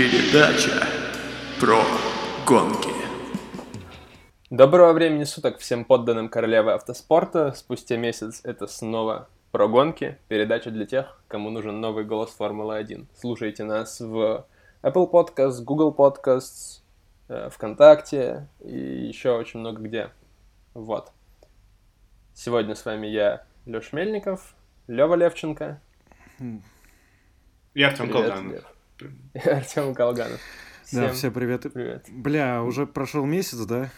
Передача про гонки. Доброго времени суток всем подданным королевы автоспорта. Спустя месяц это снова про гонки. Передача для тех, кому нужен новый голос Формулы-1. Слушайте нас в Apple Podcasts, Google Podcasts, э, ВКонтакте и еще очень много где. Вот. Сегодня с вами я, Леш Мельников, Лева Левченко. Я Артем Привет, Колганов. Лев. И Артем Колганов. Да, все привет. привет. Бля, уже прошел месяц, да?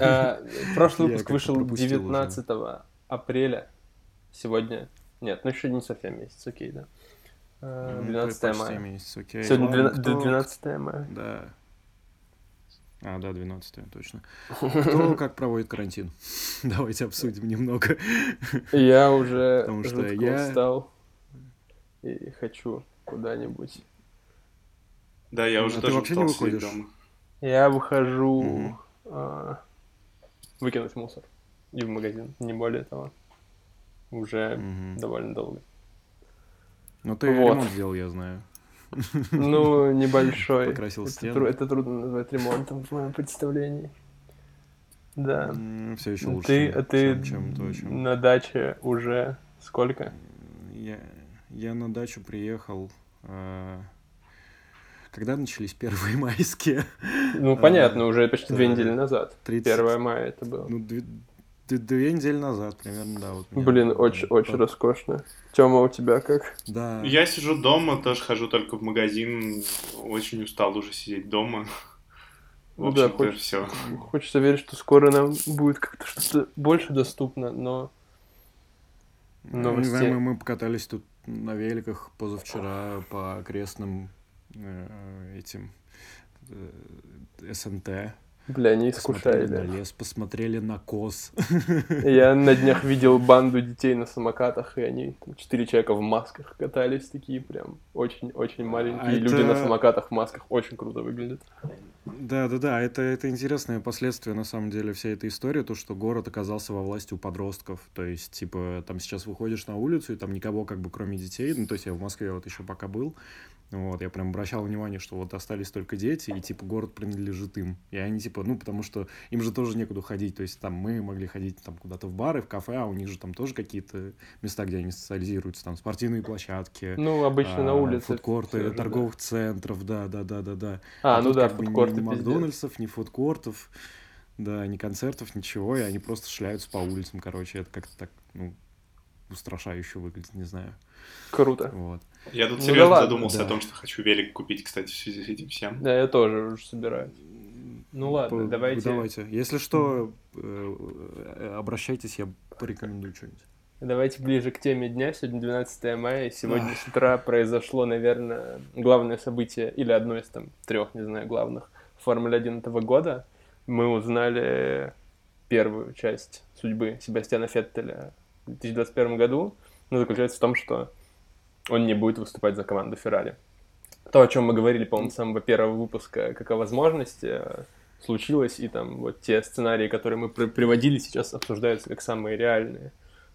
А, Прошлый выпуск вышел пропустил 19 апреля. Сегодня... Нет, ну еще не совсем месяц, окей, да. А, Ну, 12 мая. месяц, окей. Сегодня Ладно, 12 кто- 12 мая. Да. А, да, 12 точно. Кто как проводит карантин? Давайте обсудим немного. Я уже Потому что жутко я- устал и хочу куда-нибудь. Да, я А уже ты тоже вообще не выходишь? дома. Я выхожу Мгм. а, выкинуть мусор и в магазин, не более того. Уже Мгм. довольно долго. Ну ты Вот. ремонт сделал, я знаю. Ну, небольшой. Покрасил это, стены. тру- это трудно назвать ремонтом в моем представлении. Да. Все еще лучше, ты, а ты чем, чем то, чем... на даче уже сколько? Я, я на дачу приехал, а, когда начались первые майские. Ну, А, понятно, уже почти две да. недели назад. 30 1 мая это было. Ну, две, недели назад примерно, да. Вот Блин, э, очень, очень по- роскошно. Тёма, у тебя как? Да. Я сижу дома, тоже хожу только в магазин. Очень устал уже сидеть дома. В Ну да, хочется- все. Хочется верить, что скоро нам будет как-то что-то больше доступно, но... Ну, новостей. Мы, мы покатались тут на великах позавчера по окрестным э, этим э, СНТ. Бля, не Посмотрели искушай, на да. лес, посмотрели на коз. Я на днях видел банду детей на самокатах, и они, там, четыре человека в масках катались, такие прям очень-очень маленькие. А люди на это- самокатах в масках очень круто выглядят. Да, да, да, это, это интересное последствие, на самом деле, всей этой истории, то, что город оказался во власти у подростков. То есть, типа, там сейчас выходишь на улицу, и там никого, как бы, кроме детей, ну, то есть я в Москве вот еще пока был, вот, я прям обращал внимание, что вот остались только дети, и, типа, город принадлежит им. И они, типа, ну, потому что им же тоже некуда ходить, то есть там мы могли ходить там куда-то в бары, в кафе, а у них же там тоже какие-то места, где они социализируются, там спортивные площадки, Ну, обычно на а, улице. фудкорты же, торговых центров, да, да, да, да, да. А, А ну тут да, ни- фудкорты ни, пиздец. Макдональдсов, ни фудкортов, да, ни концертов, ничего, и они просто шляются по улицам, короче, это как-то так, ну, устрашающе выглядит, не знаю, Круто. вот. Я тут Ну серьезно да ладно, задумался да. о том, что хочу велик купить, кстати, в связи с этим всем. Да, я тоже уже собираюсь. Ну ладно, По- давайте. Давайте, если что, э, э, обращайтесь, я порекомендую что-нибудь. Давайте ближе к теме дня. Сегодня 12 мая, и сегодня с утра произошло, наверное, главное событие, или одно из там трех, не знаю, главных Формулы 1 этого года. Мы узнали первую часть судьбы Себастьяна Феттеля в 2021 году. Ну, заключается в том, что он не будет выступать за команду Феррари. То, о чем мы говорили, по-моему, с самого первого выпуска, как о возможности, э, случилось, и там вот те сценарии, которые мы при- приводили, сейчас обсуждаются как самые реальные.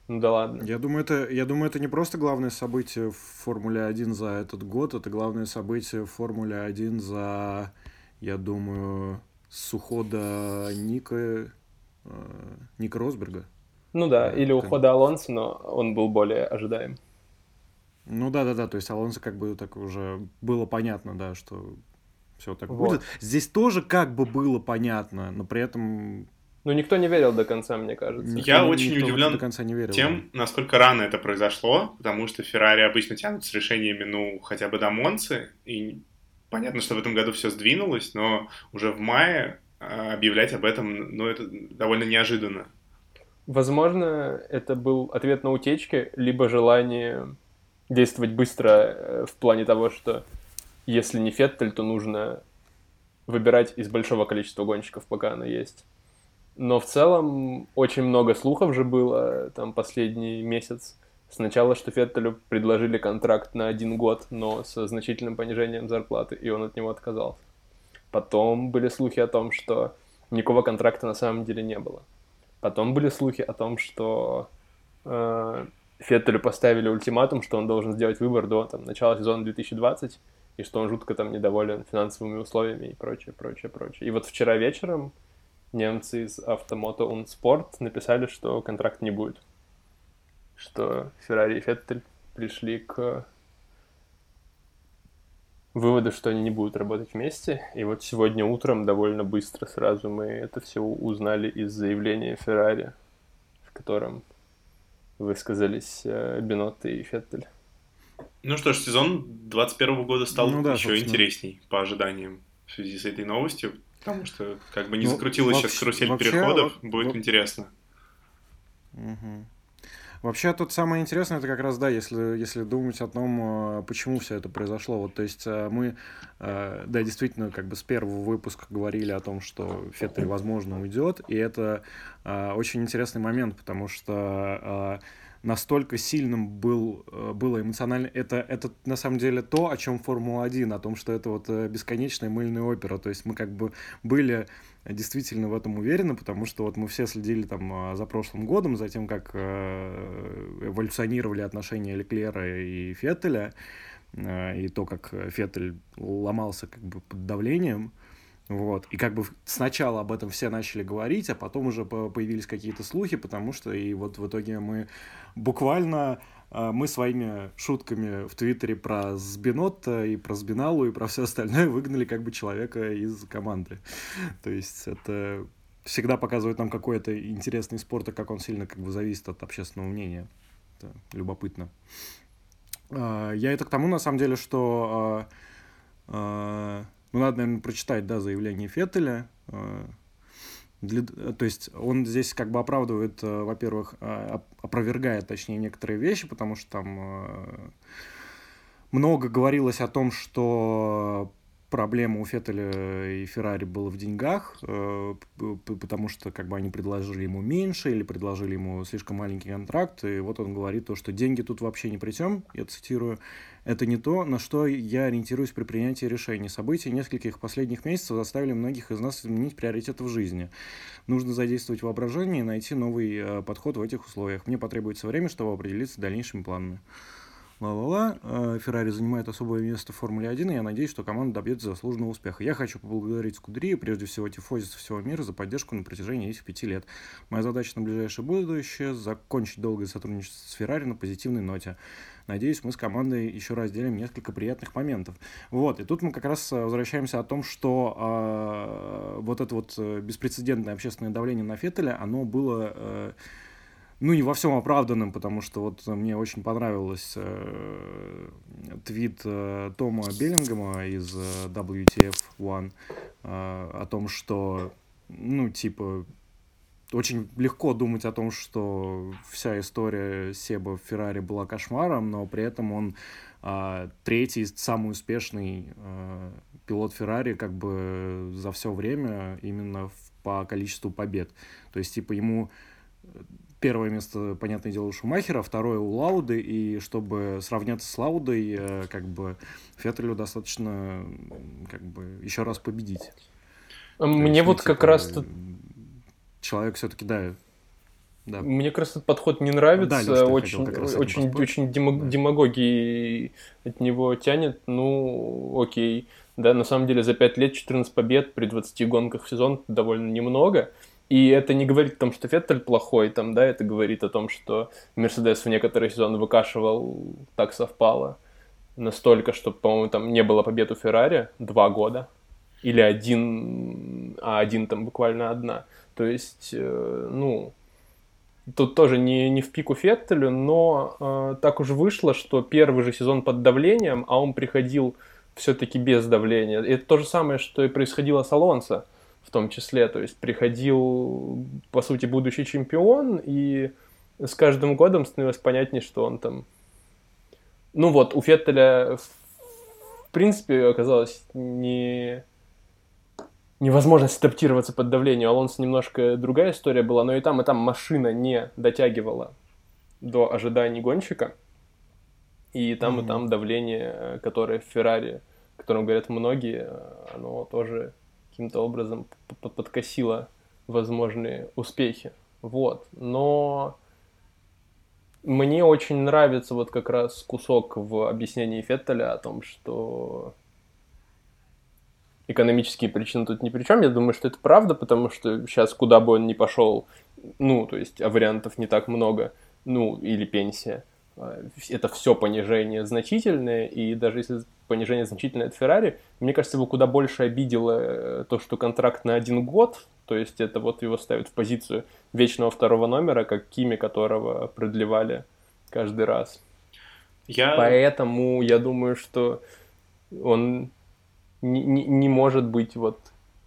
Ну да ладно. Я думаю, это, я думаю, это не просто главное событие в Формуле 1 за этот год, это главное событие в Формуле 1 за, я думаю, с ухода Ника, э, Ника Росберга. Ну да, Да, или ухода Алонса, но он был более ожидаем. Ну да, да, да, то есть Алонсо как бы так уже было понятно, да, что все так Вот. будет. Здесь тоже как бы было понятно, но при этом Ну, никто не верил до конца, мне кажется. Я никто- очень никто удивлен до конца не верил. Тем, насколько рано это произошло, потому что Феррари обычно тянут с решениями, ну, хотя бы до Монцы, и понятно, что в этом году все сдвинулось, но уже в мае а, объявлять об этом, ну, это довольно неожиданно. Возможно, это был ответ на утечки, либо желание действовать быстро э, в плане того, что если не Феттель, то нужно выбирать из большого количества гонщиков, пока она есть. Но в целом очень много слухов же было там последний месяц. Сначала, что Феттелю предложили контракт на один год, но со значительным понижением зарплаты, и он от него отказался. Потом были слухи о том, что никакого контракта на самом деле не было. Потом были слухи о том, что э, Феттелю поставили ультиматум, что он должен сделать выбор до там, начала сезона 2020, и что он жутко там недоволен финансовыми условиями и прочее, прочее, прочее. И вот вчера вечером немцы из Автомото Спорт написали, что контракт не будет. Что Феррари и Феттель пришли к выводу, что они не будут работать вместе. И вот сегодня утром довольно быстро сразу мы это все узнали из заявления Феррари, в котором высказались э, Бенотто и Феттель. Ну что ж, сезон 21 года стал ну, да, еще собственно. интересней по ожиданиям в связи с этой новостью, потому что как бы не ну, закрутилась вообще, сейчас карусель вообще, переходов, будет вот, интересно. Угу. Вообще тут самое интересное, это как раз, да, если, если думать о том, а, почему все это произошло. Вот, то есть а, мы, а, да, действительно, как бы с первого выпуска говорили о том, что Феттель, возможно, уйдет, и это очень интересный момент, потому что настолько сильным был, э, было эмоционально. Это, это на самом деле то, о чем Формула-1, о том, что это вот э, бесконечная мыльная опера. То есть мы как бы были действительно в этом уверены, потому что вот мы все следили там э, за прошлым годом, за тем, как эволюционировали отношения Леклера и Феттеля, и то, как Феттель ломался как бы под давлением. Вот. И как бы сначала об этом все начали говорить, а потом уже появились какие-то слухи, потому что и вот в итоге мы буквально а, мы своими шутками в Твиттере про Сбинотта и про Сбиналу и про все остальное выгнали как бы человека из команды. То есть это всегда показывает нам какой-то интересный спорт, и как он сильно как бы зависит от общественного мнения. Это любопытно. А, я это к тому, на самом деле, что а, ну, надо, наверное, прочитать, да, заявление Феттеля. Э, для, то есть он здесь как бы оправдывает, э, во-первых, э, опровергает, точнее, некоторые вещи, потому что там много говорилось о том, что проблема у Феттеля и Феррари была в деньгах, потому что как бы они предложили ему меньше или предложили ему слишком маленький контракт, и вот он говорит то, что деньги тут вообще не при чем, я цитирую, это не то, на что я ориентируюсь при принятии решений. События нескольких последних месяцев заставили многих из нас изменить приоритеты в жизни. Нужно задействовать воображение и найти новый э, подход в этих условиях. Мне потребуется время, чтобы определиться дальнейшими планами. Ла-ла-ла. Э, Феррари занимает особое место в Формуле 1, и я надеюсь, что команда добьется заслуженного успеха. Я хочу поблагодарить Скудри, прежде всего тифозисов всего мира, за поддержку на протяжении этих пяти лет. Моя задача на ближайшее будущее – закончить долгое сотрудничество с Феррари на позитивной ноте. Надеюсь, мы с командой еще разделим несколько приятных моментов. Вот, и тут мы как раз э, возвращаемся о том, что э, вот это вот э, беспрецедентное общественное давление на Феттеля, оно было... Э, ну, не во всем оправданным, потому что вот мне очень понравилось э, твит э, Тома Беллингема из э, WTF One э, о том, что, ну, типа, очень легко думать о том, что вся история Себа в Феррари была кошмаром, но при этом он а, третий, самый успешный а, пилот Феррари как бы за все время именно в, по количеству побед. То есть, типа, ему первое место, понятное дело, у Шумахера, второе у Лауды, и чтобы сравняться с Лаудой, э, как бы Феттелю достаточно как бы еще раз победить. Мне есть, вот ну, как типа, раз человек все-таки, да, да. Мне как раз этот подход не нравится, да, очень, очень, очень демаг, да. демагогии от него тянет. Ну, окей. Да, на самом деле за 5 лет 14 побед при 20 гонках в сезон довольно немного. И это не говорит о том, что Феттель плохой, там, да, это говорит о том, что Мерседес в некоторые сезоны выкашивал, так совпало, настолько, что, по-моему, там не было побед у Феррари два года, или один, а один там буквально одна. То есть, э, ну, тут тоже не, не в пику Феттелю, но э, так уж вышло, что первый же сезон под давлением, а он приходил все-таки без давления. И это то же самое, что и происходило с Алонсо в том числе. То есть приходил, по сути, будущий чемпион, и с каждым годом становилось понятнее, что он там... Ну вот, у Феттеля в принципе оказалось не невозможность адаптироваться под давлением. Алонсо немножко другая история была, но и там, и там машина не дотягивала до ожиданий гонщика. И там, mm-hmm. и там давление, которое в Феррари, о котором говорят многие, оно тоже каким-то образом подкосило возможные успехи. Вот. Но мне очень нравится вот как раз кусок в объяснении Феттеля о том, что экономические причины тут ни при чем. Я думаю, что это правда, потому что сейчас куда бы он ни пошел, ну, то есть, а вариантов не так много, ну, или пенсия, а, это все понижение значительное, и даже если понижение значительное от Феррари, мне кажется, его куда больше обидело э, то, что контракт на один год, то есть это вот его ставят в позицию вечного второго номера, как Кими, которого продлевали каждый раз. Я... Поэтому я думаю, что он не, не, не может быть вот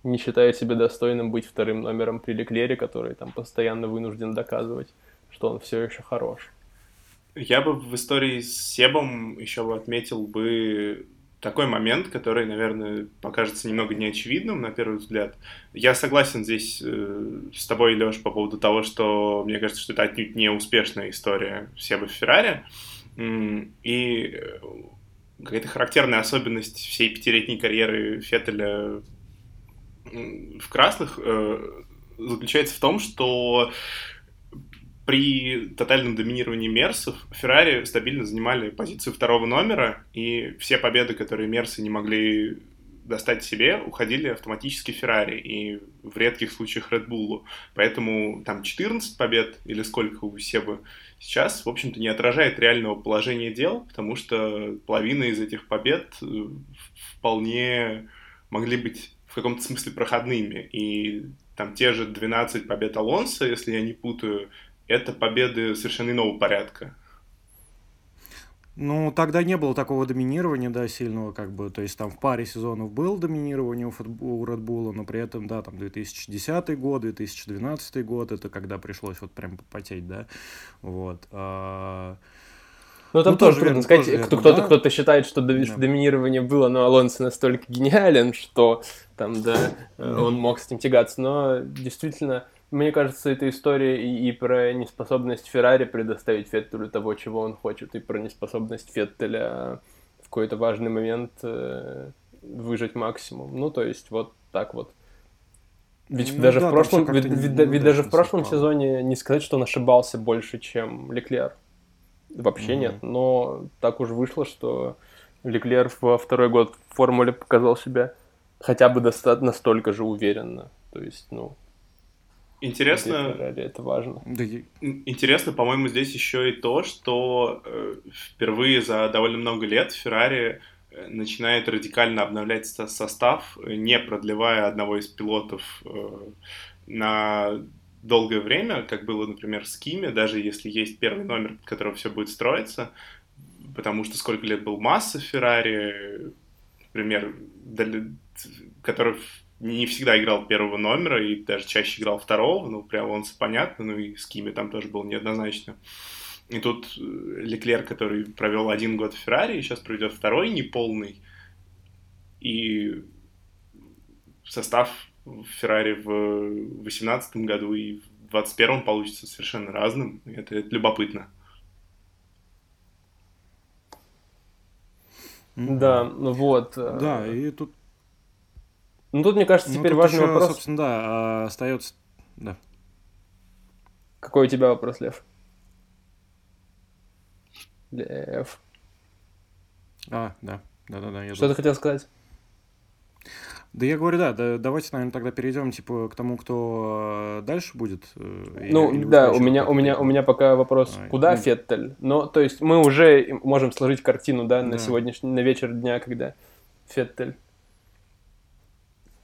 не считая себя достойным быть вторым номером при Леклере, который там постоянно вынужден доказывать, что он все еще хорош. Я бы в истории с Себом еще отметил бы такой момент, который, наверное, покажется немного неочевидным на первый взгляд. Я согласен здесь э, с тобой, Леш, по поводу того, что мне кажется, что это отнюдь не успешная история в Феррари. И э, какая-то характерная особенность всей пятилетней карьеры Феттеля в красных э, заключается в том, что при тотальном доминировании Мерсов Феррари стабильно занимали позицию второго номера, и все победы, которые Мерсы не могли достать себе, уходили автоматически Феррари, и в редких случаях Red. Поэтому там 14 побед, или сколько у Себа сейчас, в общем-то, не отражает реального положения дел, потому что половина из этих побед э, вполне могли быть в каком-то смысле проходными. И там те же 12 побед Алонса, если я не путаю, это победы совершенно иного порядка. Ну, тогда не было такого доминирования, да, сильного, как бы, то есть там в паре сезонов было доминирование у, футбол, у Red Bull, но при этом, да, там 2010 год, 2012 год, это когда пришлось вот прям попотеть, да, вот. А... Ну, там ну, тоже, тоже трудно сказать, тоже кто, кто-то, да? кто-то считает, что да. доминирование было, но Алонсо настолько гениален, что там, да, он мог с этим тягаться, но действительно мне кажется, эта история и, и про неспособность Феррари предоставить Феттелю того, чего он хочет, и про неспособность Феттеля в какой-то важный момент э, выжать максимум. Ну, то есть, вот так вот. Ведь ну, даже да, в прошлом, ведь, ведь, ведь даже в прошлом совпало. сезоне не сказать, что он ошибался больше, чем Леклер. Вообще mm-hmm. нет. Но так уж вышло, что Леклер во второй год в формуле показал себя хотя бы достаточно настолько же уверенно. То есть, ну, Интересно, это важно. Интересно, по-моему, здесь еще и то, что э, впервые за довольно много лет Феррари э, начинает радикально обновлять состав, не продлевая одного из пилотов э, на долгое время, как было, например, с Кими, даже если есть первый номер, под которого все будет строиться, потому что сколько лет был Масса Феррари, например, который не всегда играл первого номера и даже чаще играл второго, ну, прям он понятно, ну и с Кими там тоже было неоднозначно. И тут э, Леклер, который провел один год в Феррари, сейчас проведет второй неполный, и состав в Феррари в 2018 году и в 2021 получится совершенно разным. Это, это любопытно. Да, ну вот. Да, и тут ну, тут, мне кажется, ну, теперь ну, важный еще, вопрос. собственно, да, а, остается... Да. Какой у тебя вопрос, Лев? Лев. А, да. Да-да-да. Что ты хотел сказать? Да я говорю, да, да, давайте, наверное, тогда перейдем, типа, к тому, кто дальше будет. Э, ну, или, да, у меня, у меня, у меня пока вопрос, а, куда ну... Феттель? Ну, то есть мы уже можем сложить картину, да, на да. сегодняшний, на вечер дня, когда Феттель Э,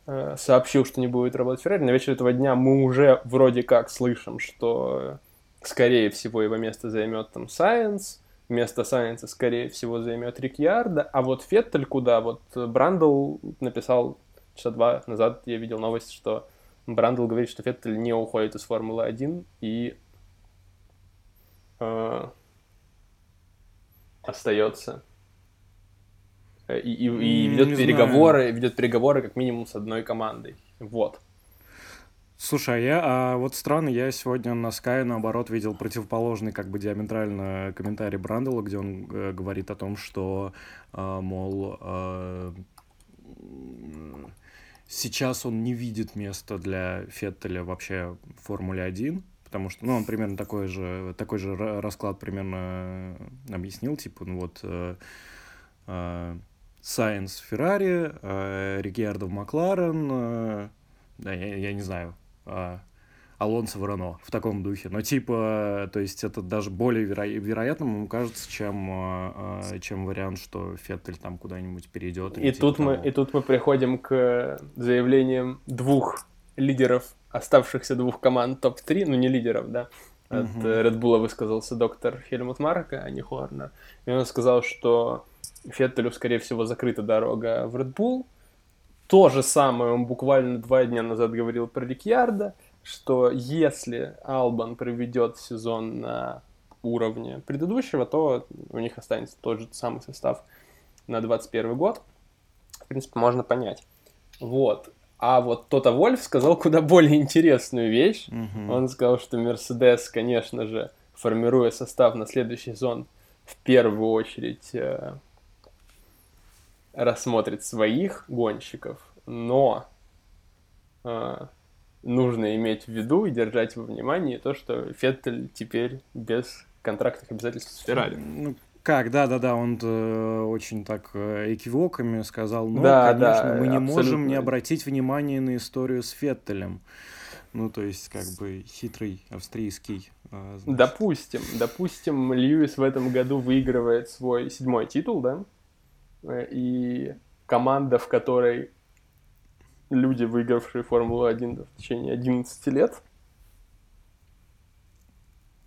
сообщил, что не будет работать Феррари, на вечер этого дня мы уже вроде как слышим, что скорее всего его место займет там Сайенс, место Сайенса скорее всего займет Рикьярда, а вот Феттель куда? Вот Брандл написал часа два назад, я видел новость, что Брандл говорит, что Феттель не уходит из Формулы-1 и э, остается Э, и, и, и ведет не переговоры, знаю. ведет переговоры как минимум с одной командой. Вот. Слушай, а я, а вот странно, я сегодня на Sky, наоборот, видел противоположный, как бы диаметрально комментарий Брандела, где он э, говорит о том, что, э, мол, э, сейчас он не видит места для Феттеля вообще в Формуле 1, потому что, ну, он примерно такой же, такой же расклад примерно объяснил, типа, ну вот... Э, э, Сайенс Феррари, э, Рикьярдо Макларен, э, да, я, я не знаю, э, Алонсо в Рено в таком духе. Но типа, то есть это даже более веро- вероятным, ему кажется, чем, э, чем вариант, что Феттель там куда-нибудь перейдет. И тут, мы, и тут мы приходим к заявлениям двух лидеров оставшихся двух команд топ-3, ну не лидеров, да, от. Red Bull высказался доктор Хельмут Марка, а не Хорнер. И он сказал, что Феттелю, скорее всего, закрыта дорога в Red Bull. То же самое он буквально два дня назад говорил про Рикьярда, что если Албан проведет сезон на уровне предыдущего, то у них останется тот же самый состав на 21 год. В принципе, можно понять. Вот. А вот Тота Вольф сказал куда более интересную вещь. Угу. Он сказал, что Мерседес, конечно же, формируя состав на следующий сезон, в первую очередь э, рассмотрит своих гонщиков, но э, нужно иметь в виду и держать во внимании то, что Феттель теперь без контрактных обязательств с Феррари. Ну, как, да-да-да, он э, очень так э, экивоками сказал, но, да, конечно, да, мы не абсолютно. можем не обратить внимание на историю с Феттелем. Ну, то есть, как бы, хитрый австрийский. Э, значит. Допустим, допустим, Льюис в этом году выигрывает свой седьмой титул, да? Э, и команда, в которой люди, выигравшие Формулу-1 в течение 11 лет,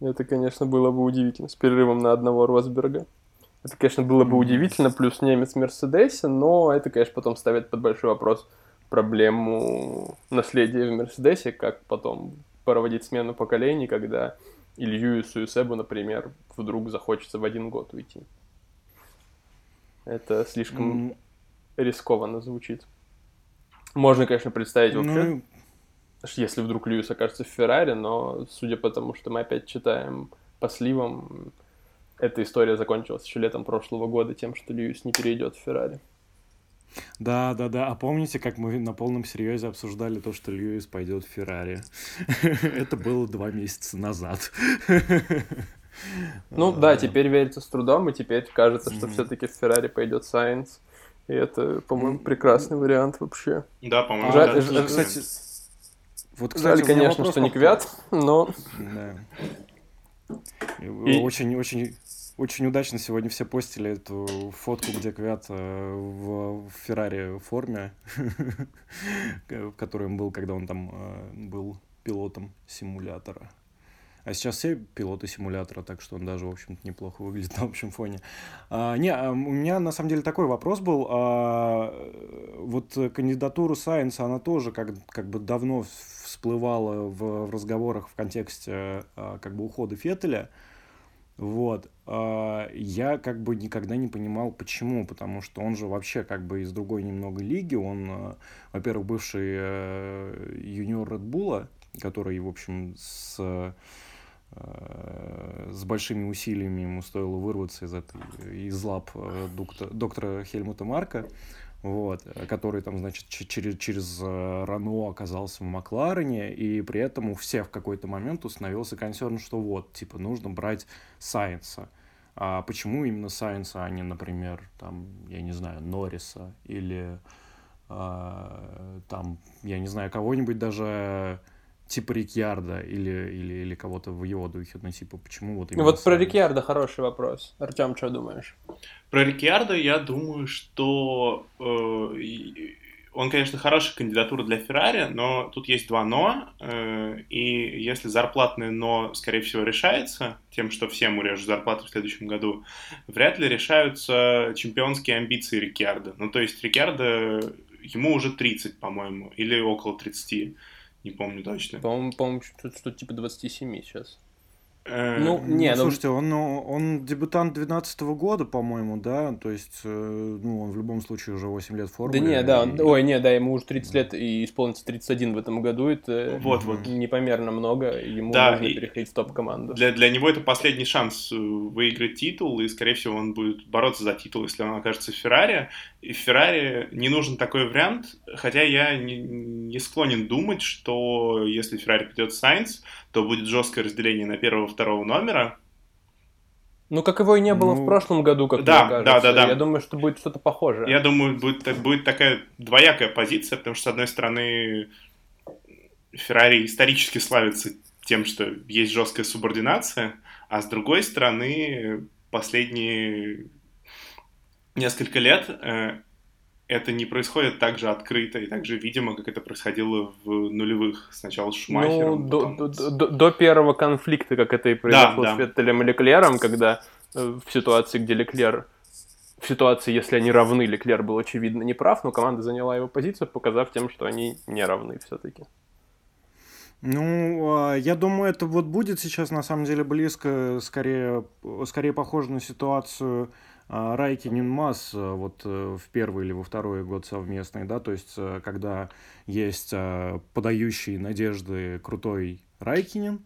это, конечно, было бы удивительно, с перерывом на одного Росберга. Это, конечно, было бы удивительно, плюс немец в Мерседесе, но это, конечно, потом ставит под большой вопрос проблему наследия в Мерседесе, как потом проводить смену поколений, когда Илью и Суюсебу, например, вдруг захочется в один год уйти. Это слишком mm. рискованно звучит. Можно, конечно, представить вообще, ну, если вдруг Льюис окажется в Феррари, но судя по тому, что мы опять читаем по сливам, эта история закончилась еще летом прошлого года тем, что Льюис не перейдет в Феррари. Да, да, да. А помните, как мы на полном серьезе обсуждали то, что Льюис пойдет в Феррари? Это было два месяца назад. Ну да, теперь верится с трудом, и теперь кажется, что все-таки в Феррари пойдет Сайенс. И это, по-моему, прекрасный вариант вообще. Да, по-моему, Жаль, да. Кстати, вот, кстати, Жаль, конечно, что не Квят, но... Да. И... Очень, очень, очень удачно сегодня все постили эту фотку, где Квят э, в, в Феррари форме, в которой он был, когда он там э, был пилотом симулятора. А сейчас все пилоты симулятора, так что он даже, в общем-то, неплохо выглядит на общем фоне. А, не, а у меня на самом деле такой вопрос был. А, вот кандидатура Сайенса, она тоже как, как бы давно всплывала в, в разговорах в контексте а, как бы ухода Феттеля. Вот. А, я как бы никогда не понимал, почему, потому что он же вообще как бы из другой немного лиги. Он, а, во-первых, бывший э, юниор Редбула, который, в общем, с с большими усилиями ему стоило вырваться из, этой, из лап э, доктора, доктора Хельмута Марка, вот, который там, значит, через, через э, Рано оказался в Макларене, и при этом у всех в какой-то момент установился консерн, что вот, типа, нужно брать Сайенса. А почему именно Сайенса, а не, например, там, я не знаю, Норриса или а, там, я не знаю, кого-нибудь даже типа Рикьярда или, или, или кого-то в его духе, ну, типа, почему вот именно... Вот про Рикьярда хороший вопрос. Артем, что думаешь? Про Рикьярда я думаю, что э, он, конечно, хорошая кандидатура для Феррари, но тут есть два «но», э, и если зарплатное «но», скорее всего, решается тем, что всем урежут зарплату в следующем году, вряд ли решаются чемпионские амбиции Рикьярда. Ну, то есть Рикьярда, ему уже 30, по-моему, или около 30 не помню точно. По-моему, по что-то что типа 27 сейчас. Э, ну, не, ну, слушайте, он, он дебютант 12 года, по-моему, да, то есть, э, ну, он в любом случае уже 8 лет в форме. Да не, да, и... ой, не, да, ему уже 30 лет и исполнится 31 в этом году, это вот, вот. непомерно много, ему да, нужно переходить в топ-команду. Для, для него это последний шанс э, выиграть титул, и, скорее всего, он будет бороться за титул, если он окажется в Феррари, и в Феррари не нужен такой вариант, хотя я не, не склонен думать, что если Феррари придет Сайнс, то будет жесткое разделение на первого-второго номера. Ну, как его и не было Ну, в прошлом году, как да, мне да, кажется. да, да. Я думаю, что будет что-то похожее. Я думаю, будет, будет такая двоякая позиция, потому что, с одной стороны, Феррари исторически славится тем, что есть жесткая субординация, а с другой стороны, последние несколько лет э, это не происходит так же открыто и так же видимо, как это происходило в нулевых. Сначала с Ну, Шумахером, до, потом до- до- до первого конфликта, как это и произошло да. с Феттелем и Леклером, когда э, в ситуации, где Леклер... В ситуации, если они равны, Леклер был очевидно неправ, но команда заняла его позицию, показав тем, что они не равны все-таки. Ну, а, я думаю, это вот будет сейчас на самом деле близко, скорее, скорее похоже на ситуацию Райкинин Масс а, вот э, в первый или во второй год совместный, да, то есть э, когда есть а, подающий надежды крутой Райкинин,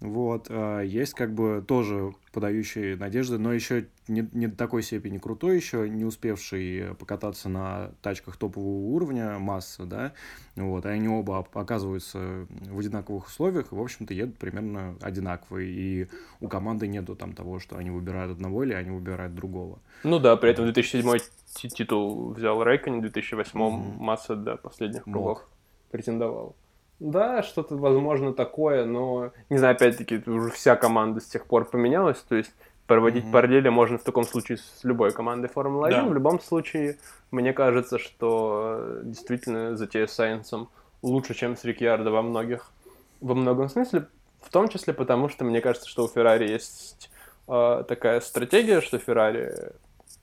вот, а есть как бы тоже подающий надежды, но еще не, не до такой степени крутой, еще не успевший покататься на тачках топового уровня масса, да, вот, и они оба оказываются в одинаковых условиях, и, в общем-то, едут примерно одинаковые, и у команды нету там того, что они выбирают одного или они выбирают другого. Ну да, при этом 2007 ти- титул взял Рейкон, в 2008 Мгм. Масса до последних Мог. кругов претендовал. Да, что-то, возможно, такое, но, не знаю, опять-таки, уже вся команда с тех пор поменялась, то есть проводить Мгм. параллели можно в таком случае с любой командой Формулы-1. Да. В любом случае, мне кажется, что э, действительно затея с Сайенсом лучше, чем с Рикьярдо во многих, во многом смысле, в том числе потому, что мне кажется, что у Феррари есть э, такая стратегия, что Феррари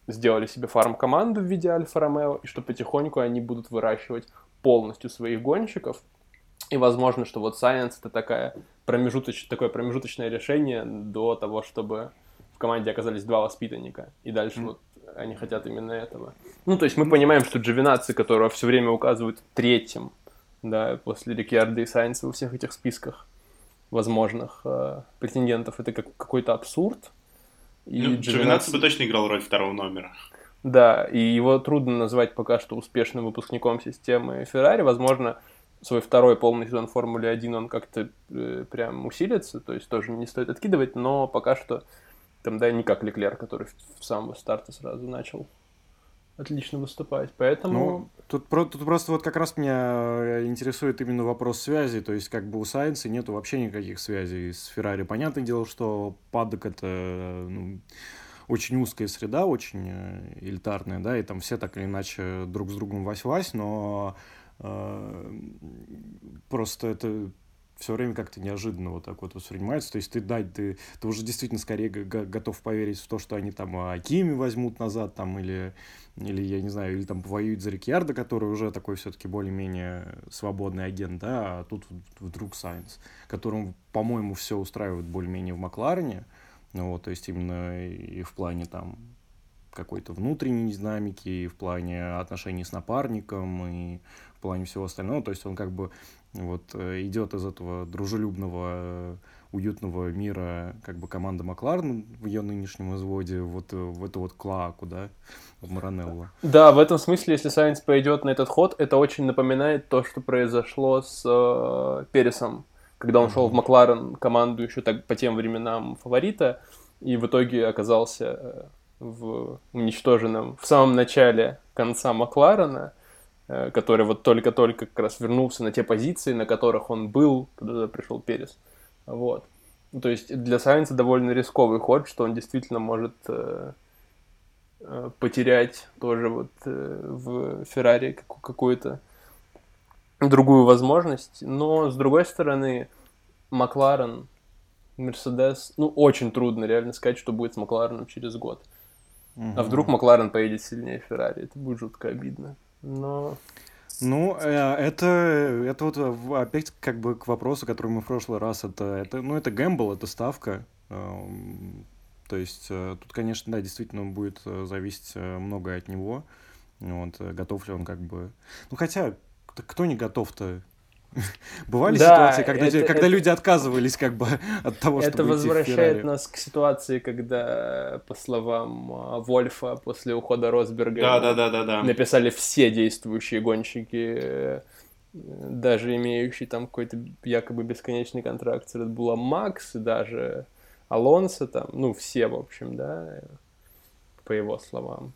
сделали себе фарм-команду в виде Альфа Ромео, и что потихоньку они будут выращивать полностью своих гонщиков. И возможно, что вот Science это такая промежуточ... такое промежуточное решение до того, чтобы в команде оказались два воспитанника. И дальше вот они хотят именно этого. Ну, то есть мы понимаем, что Джовинаци, которого все время указывают третьим, да, после Рикьярда и Сайнса во всех этих списках возможных э, претендентов, это как какой-то абсурд. И Ну, Джовинаци бы точно играл роль второго номера. да, и его трудно назвать пока что успешным выпускником системы Ferrari. Возможно, свой второй полный сезон Формулы 1 он как-то э, прям усилится, то есть тоже не стоит откидывать, но пока что там, да, не как Леклер, который в- самого старта сразу начал отлично выступать. Поэтому... Ну, тут, про- тут просто вот как раз меня э, интересует именно вопрос связи, то есть как бы у Сайенса нету вообще никаких связей с Феррари. Понятное дело, что падок это э, ну, очень узкая среда, очень э, элитарная, да, и там все так или иначе друг с другом вась-вась, но просто это все время как-то неожиданно вот так вот воспринимается. То есть ты, да, ты, ты уже действительно скорее готов поверить в то, что они там Акими возьмут назад, там, или, или, я не знаю, или там повоюют за Рикьярда, который уже такой все-таки более-менее свободный агент, да, а тут вдруг Сайнс, которому, по-моему, все устраивает более-менее в Макларене, ну, вот, то есть именно и в плане там какой-то внутренней динамики, и в плане отношений с напарником, и в плане всего остального. То есть он как бы вот э, идет из этого дружелюбного, э, уютного мира как бы команда Макларен в ее нынешнем изводе вот э, в эту вот клаку, да, в Маранелло. Да, в этом смысле, если Сайнс пойдет на этот ход, это очень напоминает то, что произошло с э, Пересом, когда он шел в Макларен, команду еще так по тем временам фаворита, и в итоге оказался в уничтоженном в самом начале конца Макларена, который вот только-только как раз вернулся на те позиции, на которых он был, когда пришел Перес. Вот. Ну, То есть для Сайнса довольно рисковый ход, что он действительно может э, э, потерять тоже вот э, в Феррари как- какую-то другую возможность. Но, с другой стороны, Макларен, Мерседес, ну, очень трудно реально сказать, что будет с Маклареном через год. А вдруг Макларен поедет сильнее Феррари? Это будет жутко обидно. Но... Ну, э, это, это вот э, опять как бы к вопросу, который мы в прошлый раз, это, это ну, это гэмбл, это ставка. Эм, То есть э, тут, конечно, да, действительно будет зависеть многое от него. Вот, готов ли он как бы... Ну, хотя, кто не готов-то? Бывали Да, ситуации, когда, это- люди- когда это- люди отказывались как бы от того, Это чтобы идти в возвращает нас к ситуации, когда, по словам а, Вольфа, после ухода Росберга Да, да, да, да, да. написали все действующие гонщики, э, даже имеющие там какой-то якобы бесконечный контракт с Red Bull, Макс, и даже Алонсо там, ну, все, в общем, да, по его словам.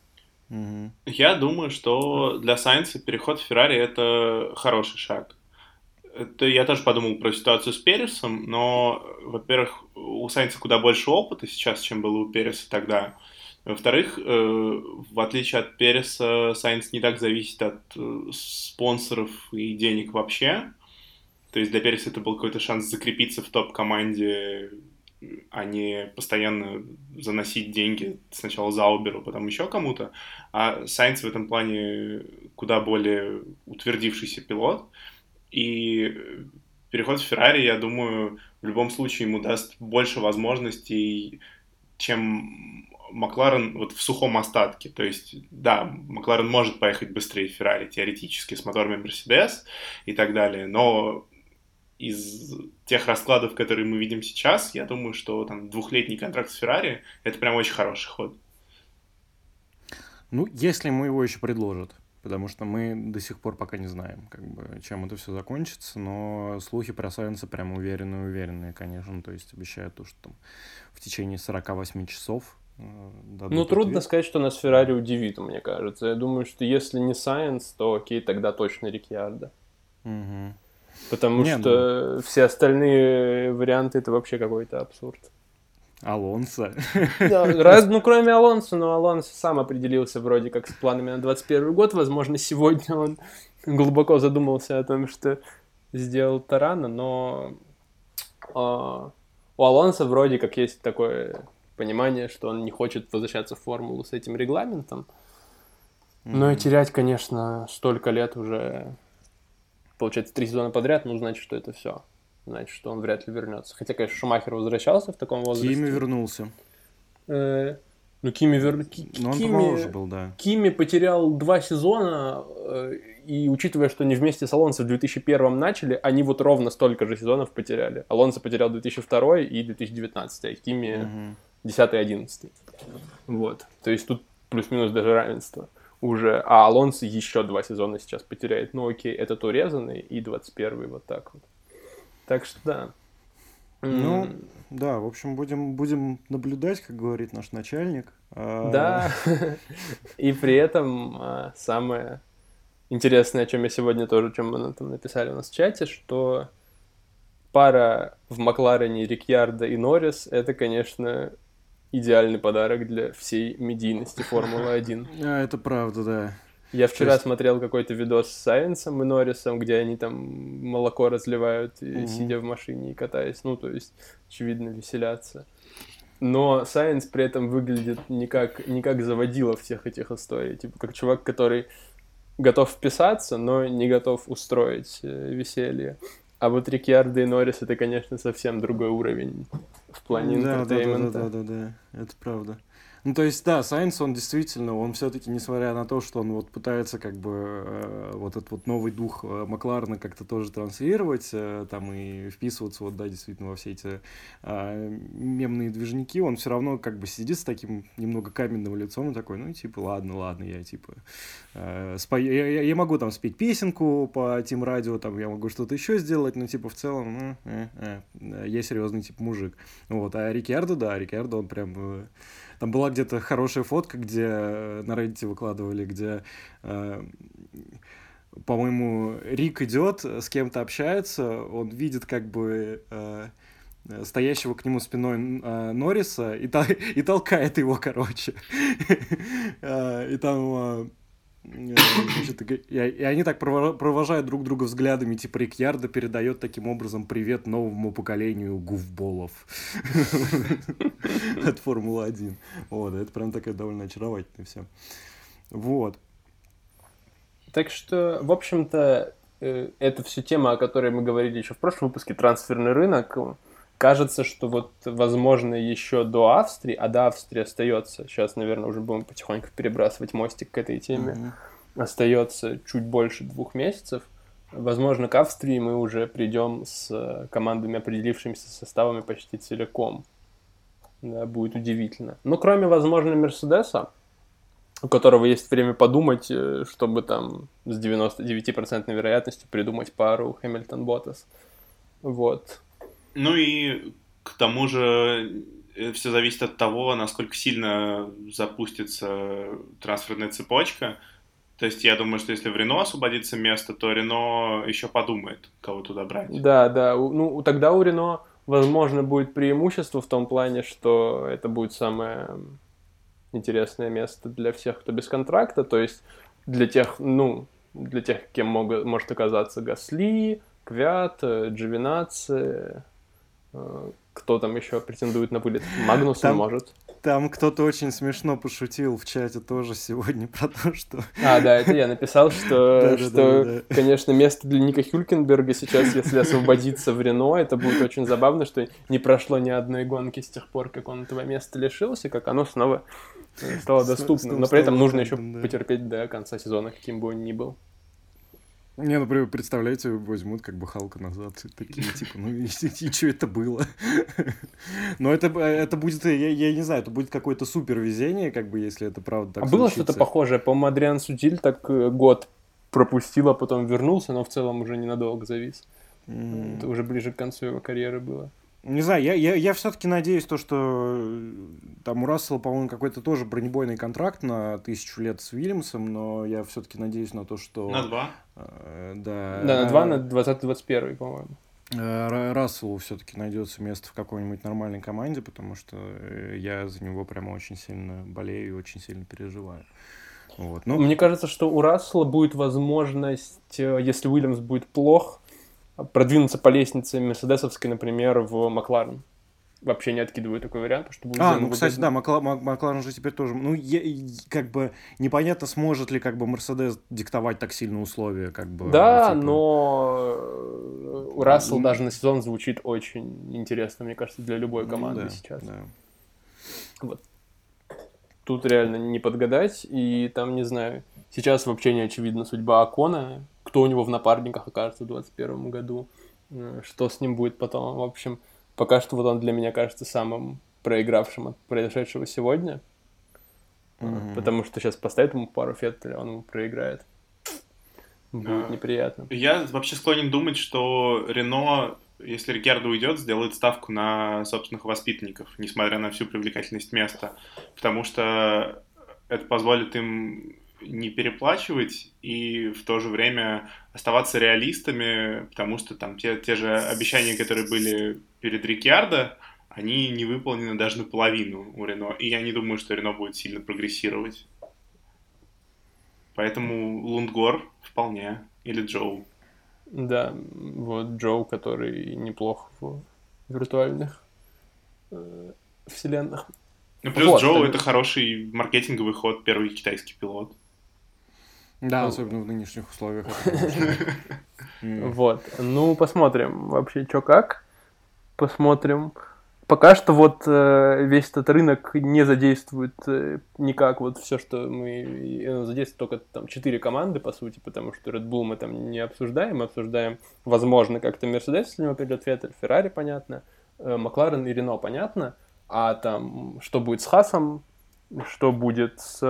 Я думаю, что для Сайнса переход в Феррари это хороший шаг. Это я тоже подумал про ситуацию с Пересом, но, во-первых, у Сайнса куда больше опыта сейчас, чем было у Переса тогда. Во-вторых, э, в отличие от Переса, Сайнс не так зависит от э, спонсоров и денег вообще. То есть для Переса это был какой-то шанс закрепиться в топ-команде, а не постоянно заносить деньги сначала за Уберу, потом еще кому-то. А Сайнс в этом плане куда более утвердившийся пилот. И переход в Феррари, я думаю, в любом случае ему даст больше возможностей, чем Макларен вот в сухом остатке. То есть, да, Макларен может поехать быстрее Феррари теоретически с моторами Мерседес и так далее, но из тех раскладов, которые мы видим сейчас, я думаю, что там двухлетний контракт с Феррари это прям очень хороший ход. Ну, если ему его еще предложат, потому что мы до сих пор пока не знаем, как бы, чем это все закончится, но слухи про Сайенса прям уверенные-уверенные, конечно, то есть обещают то, что там в течение 48 часов Э, ну, трудно ответ. сказать, что нас Феррари удивит, мне кажется. Я думаю, что если не Сайенс, то окей, тогда точно Рикьярдо. Угу. Потому не, что ну... все остальные варианты это вообще какой-то абсурд. Алонсо. Да, раз, ну, кроме Алонсо, но Алонсо сам определился вроде как с планами на 21 год. Возможно, сегодня он глубоко задумался о том, что сделал Тарана, но а, у Алонсо вроде как есть такое понимание, что он не хочет возвращаться в формулу с этим регламентом. Mm-hmm. Но и терять, конечно, столько лет уже, получается, три сезона подряд, ну, значит, что это все. Значит, что он вряд ли вернется. Хотя, конечно, Шумахер возвращался в таком возрасте. Кими вернулся. Э, ну, Кими вер... Но он Кими... был, да. Кими потерял два сезона, э, и учитывая, что они вместе с Алонсо в 2001 начали, они вот ровно столько же сезонов потеряли. Алонсо потерял 2002 и 2019, а Кими... Угу 10 и 11. Вот. То есть тут плюс-минус даже равенство уже. А Алонсо еще два сезона сейчас потеряет. Ну окей, этот урезанный и 21 вот так вот. Так что да. Ну, да, в общем, будем, будем наблюдать, как говорит наш начальник. А, да, и при этом а, самое интересное, о чем я сегодня тоже, чем мы там написали у нас в чате, что пара в Макларене Рикьярда и Норрис, это, конечно, идеальный подарок для всей медийности Формулы-1. А, это правда, да. Я вчера есть... смотрел какой-то видос с Сайенсом и Норрисом, где они там молоко разливают, угу. сидя в машине и катаясь. Ну, то есть, очевидно, веселятся. Но Сайенс при этом выглядит не как, не как заводила всех этих историй. Типа, как чувак, который готов вписаться, но не готов устроить э, веселье. А вот Рикьярдо и Норрис это, конечно, совсем другой уровень в плане. Да, да, да, да, да, это правда. Ну, то есть, да, Сайнс, он действительно, он все-таки, несмотря на то, что он вот пытается как бы э, вот этот вот новый дух э, Макларна как-то тоже транслировать, э, там и вписываться вот, да, действительно во все эти э, мемные движники, он все равно как бы сидит с таким немного каменным лицом и такой, ну, типа, ладно, ладно, я типа, э, спо... я, я, могу там спеть песенку по Тим Радио, там, я могу что-то еще сделать, но, типа, в целом, ну, э, э, я серьезный, типа, мужик. Вот, а Рикьярдо, да, Рикьярдо, он прям... Э, там была где-то хорошая фотка, где э, на Reddit выкладывали, где э, по-моему, Рик идет, с кем-то общается, он видит как бы э, стоящего к нему спиной э, Норриса и, та- и толкает его, короче. И там и, и они так провожают друг друга взглядами, типа Рикьярдо передает таким образом привет новому поколению гуфболов от Формулы-1. Вот, это прям такая довольно очаровательная все. Вот. Так что, в общем-то, э, это все тема, о которой мы говорили еще в прошлом выпуске, трансферный рынок. Кажется, что вот, возможно, еще до Австрии, а до Австрии остается, сейчас, наверное, уже будем потихоньку перебрасывать мостик к этой теме, mm-hmm. остается чуть больше двух месяцев. Возможно, к Австрии мы уже придем с командами, определившимися составами почти целиком. Да, будет удивительно. Ну, кроме, возможно, Мерседеса, у которого есть время подумать, э, чтобы там с 99% вероятностью придумать пару Хэмилтон-Ботас. Вот. Ну и к тому же все зависит от того, насколько сильно запустится трансферная цепочка. То есть я думаю, что если в Рено освободится место, то Рено еще подумает, кого туда брать. Да, да. Ну, тогда у Рено, возможно, будет преимущество в том плане, что это будет самое интересное место для всех, кто без контракта. То есть для тех, ну, для тех, кем могут, может оказаться Гасли, Квят, э, Джовинаци, э, кто там еще претендует на вылет? Магнус там, может. Там кто-то очень смешно пошутил в чате тоже сегодня про то, что... А, да, это я написал, что, что конечно, место для Ника Хюлькенберга сейчас, если освободиться в Рено, это будет очень забавно, что не прошло ни одной гонки с тех пор, как он этого места лишился, как оно снова стало доступно. Но при этом нужно еще потерпеть до конца сезона, каким бы он ни был. Не, например, представляете, возьмут как бы Халка назад, такие, типа, ну и, и, и что это было? Но это, это будет, я, я не знаю, это будет какое-то супер везение, как бы, если это правда так А было что-то похожее? По-моему, Адриан Судиль так э, год пропустил, а потом вернулся, но в целом уже ненадолго завис. Mm. Это уже ближе к концу его карьеры было. Не знаю, я, я, я все-таки надеюсь, то, что э, там у Рассела, по-моему, какой-то тоже бронебойный контракт на тысячу лет с Уильямсом, но я все-таки надеюсь на то, что... На два? Э, да. Да, на два, на 20-21, по-моему. Э, Расселу все-таки найдется место в какой-нибудь нормальной команде, потому что э, я за него прямо очень сильно болею и очень сильно переживаю. Вот. Ну... Мне кажется, что у Рассела будет возможность, если Уильямс будет плох, продвинуться по лестнице Мерседесовской, например, в Макларен. Вообще не откидываю такой вариант, что будет А, ну, кстати, да, Макла Макларен же теперь тоже... Ну, я, как бы непонятно, сможет ли как бы Мерседес диктовать так сильно условия, как бы... Да, типа... но э, Рассел mm. даже на сезон звучит очень интересно, мне кажется, для любой команды mm, да, сейчас. Да. Вот. Тут реально не подгадать, и там, не знаю, сейчас вообще не очевидна судьба Акона, кто у него в напарниках окажется в 2021 году, э, что с ним будет потом. В общем, пока что вот он для меня кажется самым проигравшим от произошедшего сегодня. Mm-hmm. Потому что сейчас поставит ему пару Феттеля, он ему проиграет. Будет а, неприятно. Я вообще склонен думать, что Рено, если Рикардо уйдет, сделает ставку на собственных воспитанников, несмотря на всю привлекательность места. Потому что это позволит им не переплачивать и в то же время оставаться реалистами, потому что там те, те же обещания, которые были перед Рикьярдо, они не выполнены даже наполовину у Рено. И я не думаю, что Рено будет сильно прогрессировать. Поэтому Лундгор вполне. Или Джоу. Да, вот Джоу, который неплох в виртуальных э, вселенных. Ну, плюс вот, Джоу так... это хороший маркетинговый ход, первый китайский пилот. Да, ну, особенно в нынешних условиях. Вот. Ну, посмотрим вообще, что как. Посмотрим. Пока что вот э, весь этот рынок не задействует э, никак вот все, что мы... Э, задействует только там четыре команды, по сути, потому что Red Bull мы там не обсуждаем. Мы обсуждаем, возможно, как-то Mercedes, если него придет Феттель, Ferrari, понятно, Макларен и Рено, понятно. А там, что будет с Хасом, что будет с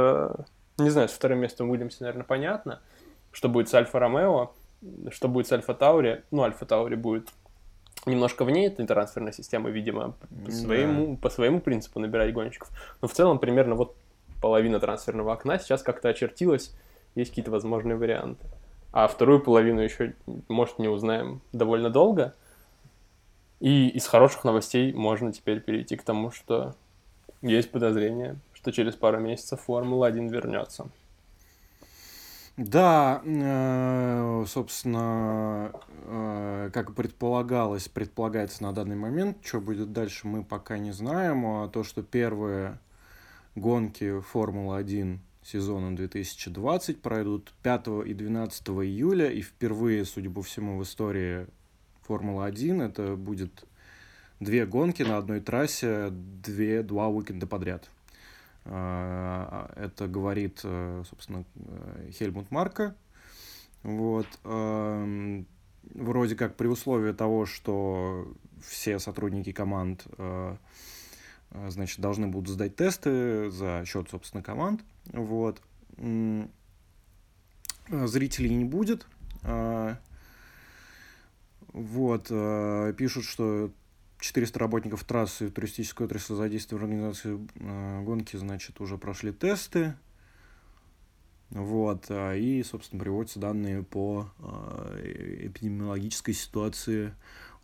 не знаю, с вторым местом Уильямса, наверное, понятно. Что будет с Альфа Ромео, что будет с Альфа Таури. Ну, Альфа Таури будет немножко вне этой трансферной системы, видимо, по своему, по своему принципу набирать гонщиков. Но в целом примерно вот половина трансферного окна сейчас как-то очертилась, есть какие-то возможные варианты. А вторую половину еще, может, не узнаем довольно долго. И из хороших новостей можно теперь перейти к тому, что есть подозрение, что через пару месяцев Формула-1 вернется. Да, э, собственно, э, как предполагалось, предполагается на данный момент, что будет дальше, мы пока не знаем. А то, что первые гонки Формулы-1 сезона 2020 пройдут 5 и 12 июля, и впервые, судя по всему, в истории Формулы-1 это будет две гонки на одной трассе, две, два уикенда подряд. А, это говорит, э, собственно, э, Хельмут Марка. Вот. Эм, вроде как при условии того, что все сотрудники команд э, значит, должны будут сдать тесты за счет, собственно, команд. Вот. Зрителей не будет. Вот. Пишут, что 400 работников трассы туристической отрасли задействованы в организации э, гонки, значит, уже прошли тесты. Вот, а, и, собственно, приводятся данные по э, эпидемиологической ситуации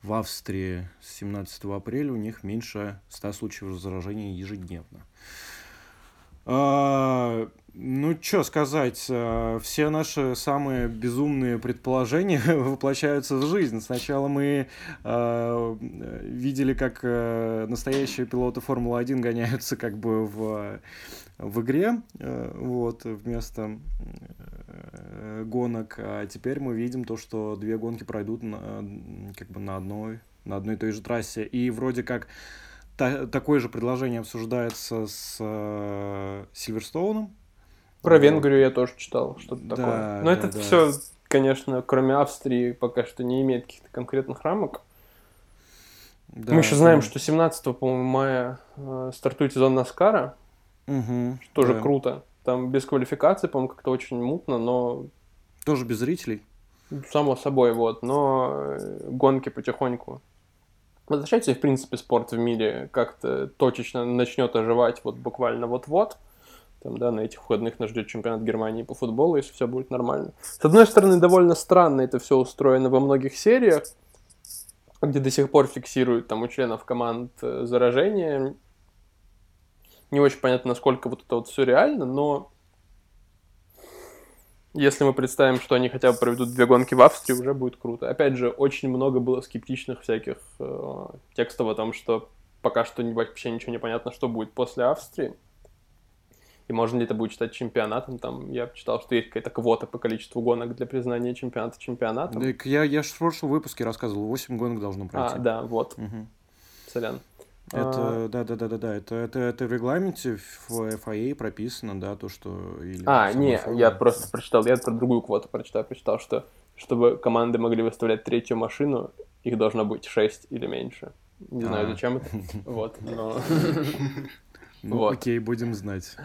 в Австрии с 17 апреля. У них меньше 100 случаев заражения ежедневно. А, ну, что сказать, э, все наши самые безумные предположения воплощаются в жизнь. Сначала мы э, видели, как э, настоящие пилоты Формулы-1 гоняются как бы в, в игре, э, вот, вместо э, гонок, а теперь мы видим то, что две гонки пройдут на, как бы на одной, на одной и той же трассе. И вроде как та, такое же предложение обсуждается с э, Сильверстоуном, про Венгрию я тоже читал что-то Да, такое. Но да, это да. все, конечно, кроме Австрии, пока что не имеет каких-то конкретных рамок. Да, Мы еще знаем, да. что 17 по-моему, мая э, стартует сезон Наскара. Мгм, Тоже да. круто. Там без квалификации, по-моему, как-то очень мутно, но Тоже без зрителей. само собой, вот. Но э, гонки потихоньку возвращается, и, в принципе, спорт в мире как-то точечно начнет оживать вот буквально вот-вот. Там, да, на этих выходных нас ждет чемпионат Германии по футболу, если все будет нормально. С одной стороны, довольно странно это все устроено во многих сериях, где до сих пор фиксируют там у членов команд э, заражение. Не очень понятно, насколько вот это вот все реально, но если мы представим, что они хотя бы проведут две гонки в Австрии, уже будет круто. Опять же, очень много было скептичных всяких э, текстов о том, что пока что вообще ничего не понятно, что будет после Австрии. И можно ли это будет считать чемпионатом? Там я читал, что есть какая-то квота по количеству гонок для признания чемпионата чемпионатом. Так я, я ж в прошлом выпуске рассказывал, 8 гонок должно пройти. а, да, вот, Мгм. сорян. А, Это, да, да, да, да, да, это, это, это в регламенте в FIA прописано, да, то, что... или А, не, я просто прочитал, я про другую квоту прочитал, прочитал, что чтобы команды могли выставлять третью машину, их должно быть 6 или меньше. Не знаю, А. зачем это. Вот, но Ну, вот. окей, будем знать.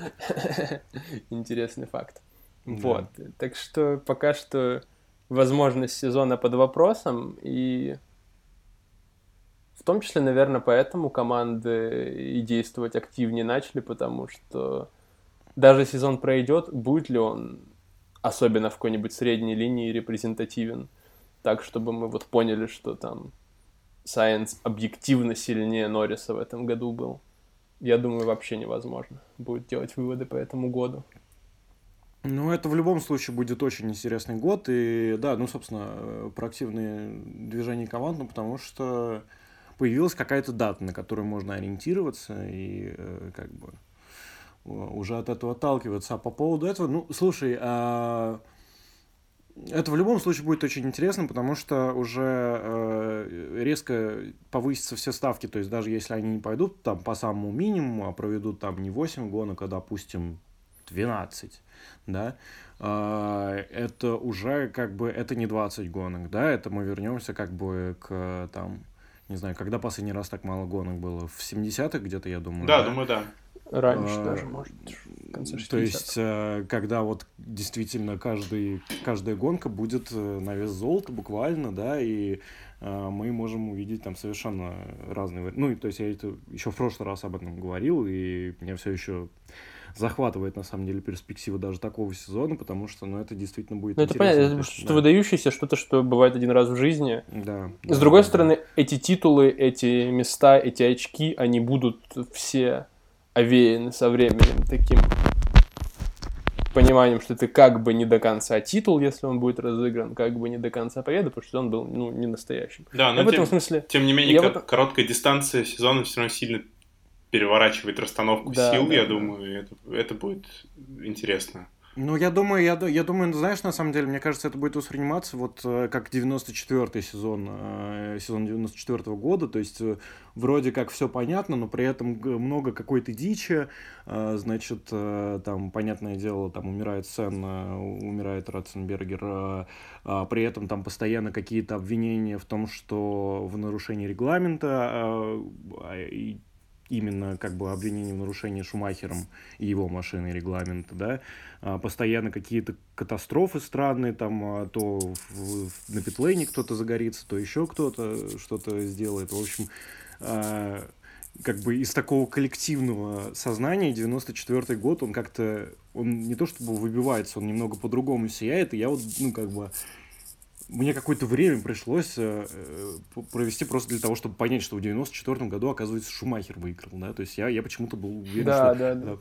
интересный факт. Да. Вот. Так что пока что возможность сезона под вопросом, и в том числе, наверное, поэтому команды и действовать активнее начали, потому что даже сезон пройдет, будет ли он особенно в какой-нибудь средней линии репрезентативен, так, чтобы мы вот поняли, что там Сайенс объективно сильнее Норриса в этом году был. Я думаю, вообще невозможно будет делать выводы по этому году. Ну, это в любом случае будет очень интересный год. И да, ну, собственно, э, про активные движения команд, ну, потому что появилась какая-то дата, на которую можно ориентироваться и э, как бы уже от этого отталкиваться. А по поводу этого, ну, слушай, а, это в любом случае будет очень интересно, потому что уже э, резко повысятся все ставки. То есть даже если они не пойдут там по самому минимуму, а проведут там не 8 гонок, а, допустим, 12, да, а, это уже как бы, это не 20 гонок, да, это мы вернемся как бы к там, не знаю, когда последний раз так мало гонок было? В 70-х где-то, я думаю, Да, думаю, да. Раньше А, даже, может, в конце 60-х. То есть, э, когда вот действительно каждый, каждая гонка будет э, на вес золота буквально, да, и э, мы можем увидеть там совершенно разные... Ну, и то есть я это еще в прошлый раз об этом говорил, и меня все еще захватывает, на самом деле, перспектива даже такого сезона, потому что, ну, это действительно будет Ну, это понятно, То это что-то да. выдающееся, что-то, что бывает один раз в жизни. Да. С да, другой да, стороны, эти титулы, эти места, эти очки, они будут все овеяны со временем таким пониманием, что ты как бы не до конца титул, если он будет разыгран, как бы не до конца победа, потому что он был, ну, не настоящим. Да, Я но в этом тем, смысле... тем не менее, я ко- в этом- короткая дистанция сезона все равно сильно переворачивает расстановку Да, сил, да, я да. думаю, это, это будет интересно. Ну, я думаю, я, я думаю, ну, знаешь, на самом деле, мне кажется, это будет восприниматься вот э, как 94-й сезон, э, сезон 94-го года, то есть э, вроде как все понятно, но при этом много какой-то дичи, значит, там, понятное дело, там умирает Сен, умирает Ратценбергер, а при этом там постоянно какие-то обвинения в том, что в нарушении регламента, а, и именно как бы обвинение в нарушении Шумахером и его машины регламента, да, а, постоянно какие-то катастрофы странные, там, а, то в- в- на питлейне кто-то загорится, то еще кто-то что-то сделает. В общем, а, как бы из такого коллективного сознания 94 год, он как-то, он не то чтобы выбивается, он немного по-другому сияет, и я вот, ну, как бы, мне какое-то время пришлось э, э провести просто для того, чтобы понять, что в 94 году, оказывается, Шумахер выиграл, да, то есть я, я почему-то был уверен, да, что... Да, да,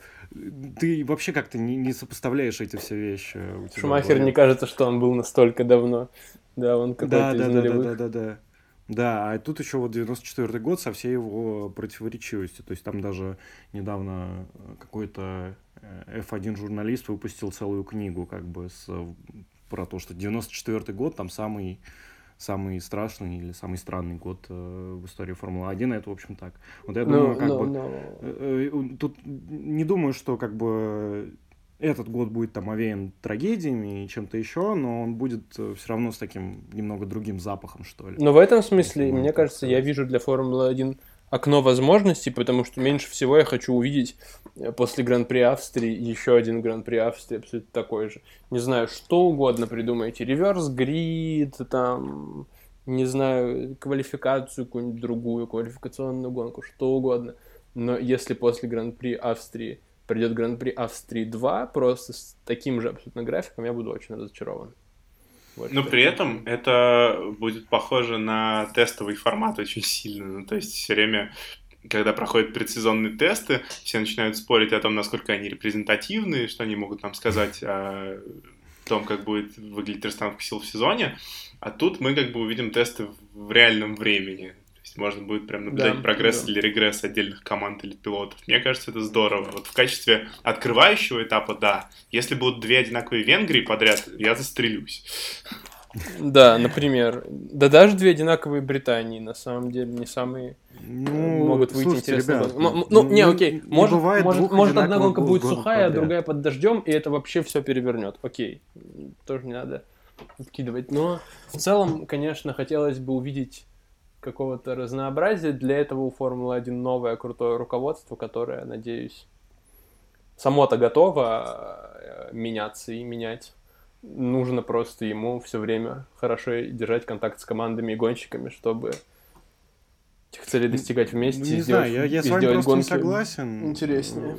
Ты вообще как-то не, не сопоставляешь эти все вещи. Шумахер не кажется, что он был настолько давно. Да, он какой-то да, да, да, да, да, да, да. Да, а тут еще вот 94 год со всей его противоречивостью. То есть там даже недавно э, какой-то F1 журналист выпустил целую книгу как бы с про то, что 94 год там самый самый страшный или самый странный год э, в истории Формулы-1, это, в общем, так. Вот я думаю, no, как no, бы... No. Э, э, тут не думаю, что как бы этот год будет там овеян трагедиями и чем-то еще, но он будет все равно с таким немного другим запахом, что ли. Но в этом смысле, мне кажется, я вижу для Формулы-1 окно возможностей, потому что меньше всего я хочу увидеть э, после Гран-при Австрии еще один Гран-при Австрии абсолютно такой же. Не знаю, что угодно придумайте. Реверс грид, там, не знаю, квалификацию какую-нибудь другую, квалификационную гонку, что угодно. Но если после Гран-при Австрии придет Гран-при Австрии 2, просто с таким же абсолютно графиком, я буду очень разочарован. Вот Но при этом это будет похоже на тестовый формат очень сильно. Ну, то есть все время когда проходят предсезонные тесты, все начинают спорить о том, насколько они репрезентативны, что они могут нам сказать о том, как будет выглядеть расстановка сил в сезоне. А тут мы как бы увидим тесты в реальном времени есть можно будет прям наблюдать да, прогресс да. или регресс отдельных команд или пилотов. Мне кажется, это здорово. Вот в качестве открывающего этапа, да. Если будут две одинаковые Венгрии подряд, я застрелюсь. Да, например. Да даже две одинаковые Британии, на самом деле, не самые ну, могут выйти слушайте, интересные ребят, ну, ну, не, окей. Не может, может, может одна гонка будет сухая, а другая под дождем, и это вообще все перевернет. Окей. Тоже не надо откидывать. Но в целом, конечно, хотелось бы увидеть какого-то разнообразия. Для этого у Формулы-1 новое крутое руководство, которое, надеюсь, само-то готово э, меняться и менять. Нужно просто ему все время хорошо держать контакт с командами и гонщиками, чтобы этих целей достигать вместе. Ну, не знаю, я, я с вами просто не согласен. Интереснее.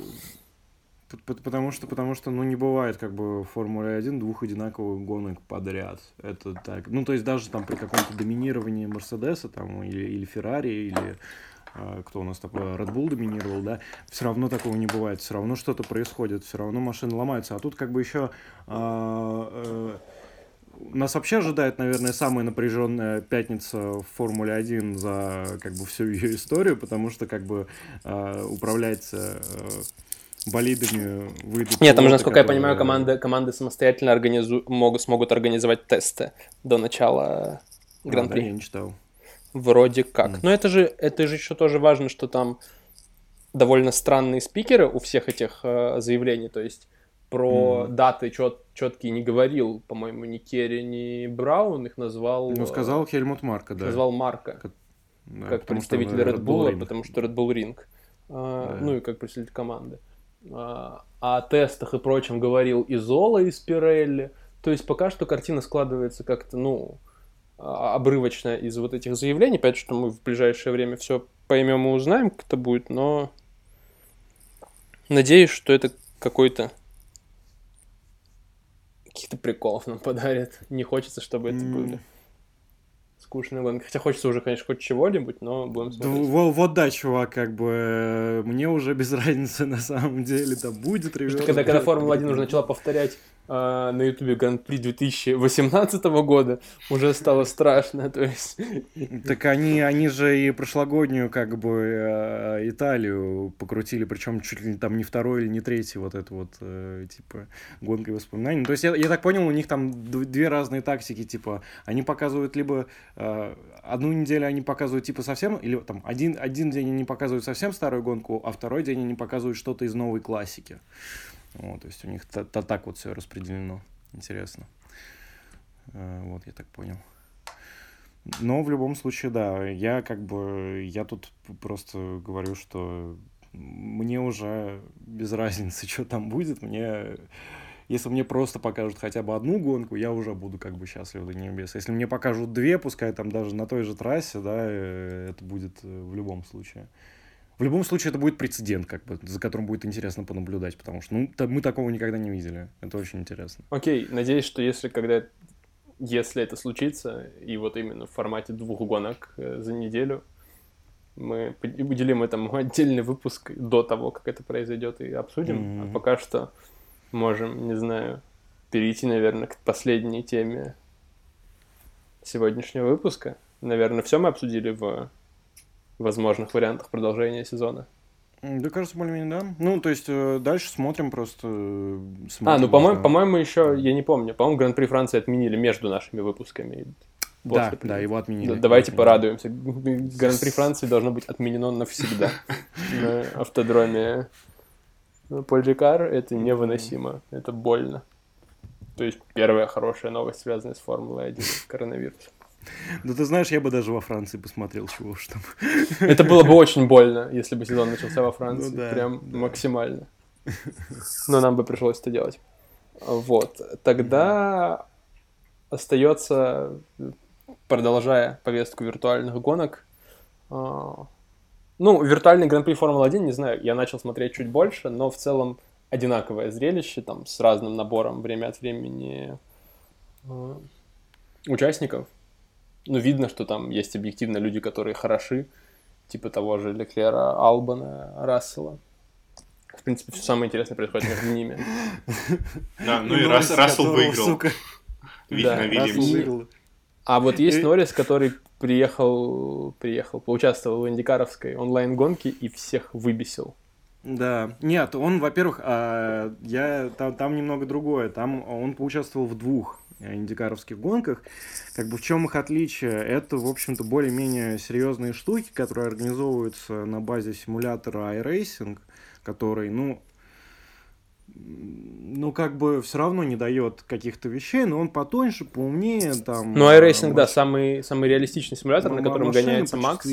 Потому что, потому что, ну, не бывает, как бы, в Формуле 1 двух одинаковых гонок подряд. Это так. Ну, то есть, даже там при каком-то доминировании Мерседеса, там, или, или Феррари, или э, кто у нас такой, Red Bull доминировал, да, все равно такого не бывает. Все равно что-то происходит, все равно машины ломаются. А тут, как бы, еще... Э, э, нас вообще ожидает, наверное, самая напряженная пятница в Формуле 1 за как бы всю ее историю, потому что как бы э, управляется э, болидами выйдут. Нет, там же, насколько которые... я понимаю, команды, команды самостоятельно организу... могут, смогут организовать тесты до начала Гран-при. А, да, я не читал. Вроде как. Mm. Но это же, это же еще тоже важно, что там довольно странные спикеры у всех этих э, заявлений. То есть про mm. даты чет, четкие не говорил, по-моему, ни Керри, ни Браун их назвал... Ну, сказал Хельмут Марка, да. Назвал Марка. Как, да, как представитель Red Bull, Bull потому что Red Bull Ring. А, да. Ну и как представитель команды. А, о тестах и прочем говорил и Зола из Пирелли. То есть пока что картина складывается как-то, ну, обрывочно из вот этих заявлений. Понятно, что мы в ближайшее время все поймем и узнаем, как это будет, но надеюсь, что это какой-то каких-то приколов нам подарят. Не хочется, чтобы это были скучная гонка. Хотя хочется уже, конечно, хоть чего-нибудь, но будем смотреть. Да, вот, да, чувак, как бы э, мне уже без разницы на самом деле, да будет ревью. Когда, когда Формула-1 уже начала повторять э, на Ютубе Гран-при 2018 года, уже стало страшно, то есть... Так они, они же и прошлогоднюю, как бы, э, Италию покрутили, причем чуть ли там не второй или не третий вот это вот, э, типа, гонкой воспоминаний. Ну, то есть я, я так понял, у них там две разные тактики, типа, они показывают либо э, одну неделю они показывают типа совсем, или там один, один день они показывают совсем старую гонку, а второй день они показывают что-то из новой классики. Вот, то есть у них то, то так вот все распределено. Интересно. Э, вот, я так понял. Но в любом случае, да, я как бы, я тут просто говорю, что мне уже без разницы, что там будет, мне если мне просто покажут хотя бы одну гонку, я уже буду как бы счастлив до небес. Если мне покажут две, пускай там даже на той же трассе, да, э, это будет э, в любом случае. В любом случае это будет прецедент, как бы, за которым будет интересно понаблюдать, потому что ну, мы такого никогда не видели. Это очень интересно. Окей, надеюсь, что если когда если это случится, и вот именно в формате двух гонок э, за неделю, мы уделим этому отдельный выпуск до того, как это произойдет, и обсудим. Mm-hmm. А пока что можем, не знаю, перейти, наверное, к последней теме сегодняшнего выпуска. Наверное, все мы обсудили в возможных вариантах продолжения сезона. Да, кажется, более-менее, да. Ну, то есть, э, дальше смотрим просто... Э, смотрим, а, ну, по-моему, да. по-моему, еще, я не помню, по-моему, Гран-при Франции отменили между нашими выпусками. Да, после... да, его отменили. Да, давайте его порадуемся. Гран-при Франции должно быть отменено навсегда. На автодроме Польджикар это невыносимо, это больно. То есть первая хорошая новость, связанная с Формулой 1, коронавирус. Да ты знаешь, я бы даже во Франции посмотрел, чего уж там. Это было бы очень больно, если бы сезон начался во Франции. Ну, да, Прям да. максимально. Но нам бы пришлось это делать. Вот. Тогда остается, продолжая повестку виртуальных гонок, а, ну, виртуальный Гран-при Формулы-1, не знаю, я начал смотреть чуть больше, но в целом одинаковое зрелище, там, с разным набором время от времени э, участников ну, видно, что там есть объективно люди, которые хороши, типа того же Леклера, Албана, Рассела. В принципе, все самое интересное происходит между ними. Да, ну и Рассел выиграл. Видно, Вильямс. А вот есть Норрис, который приехал, приехал, поучаствовал в индикаровской онлайн-гонке и всех выбесил. Да, нет, он, во-первых, а, я там, там немного другое. Там он поучаствовал в двух индикаровских гонках. Как бы в чем их отличие? Это, в общем-то, более-менее серьезные штуки, которые организовываются на базе симулятора iRacing, который, ну, ну, как бы все равно не дает каких-то вещей, но он потоньше, поумнее, там... Ну, iRacing, маш... да, самый, самый реалистичный симулятор, на котором гоняется Макс,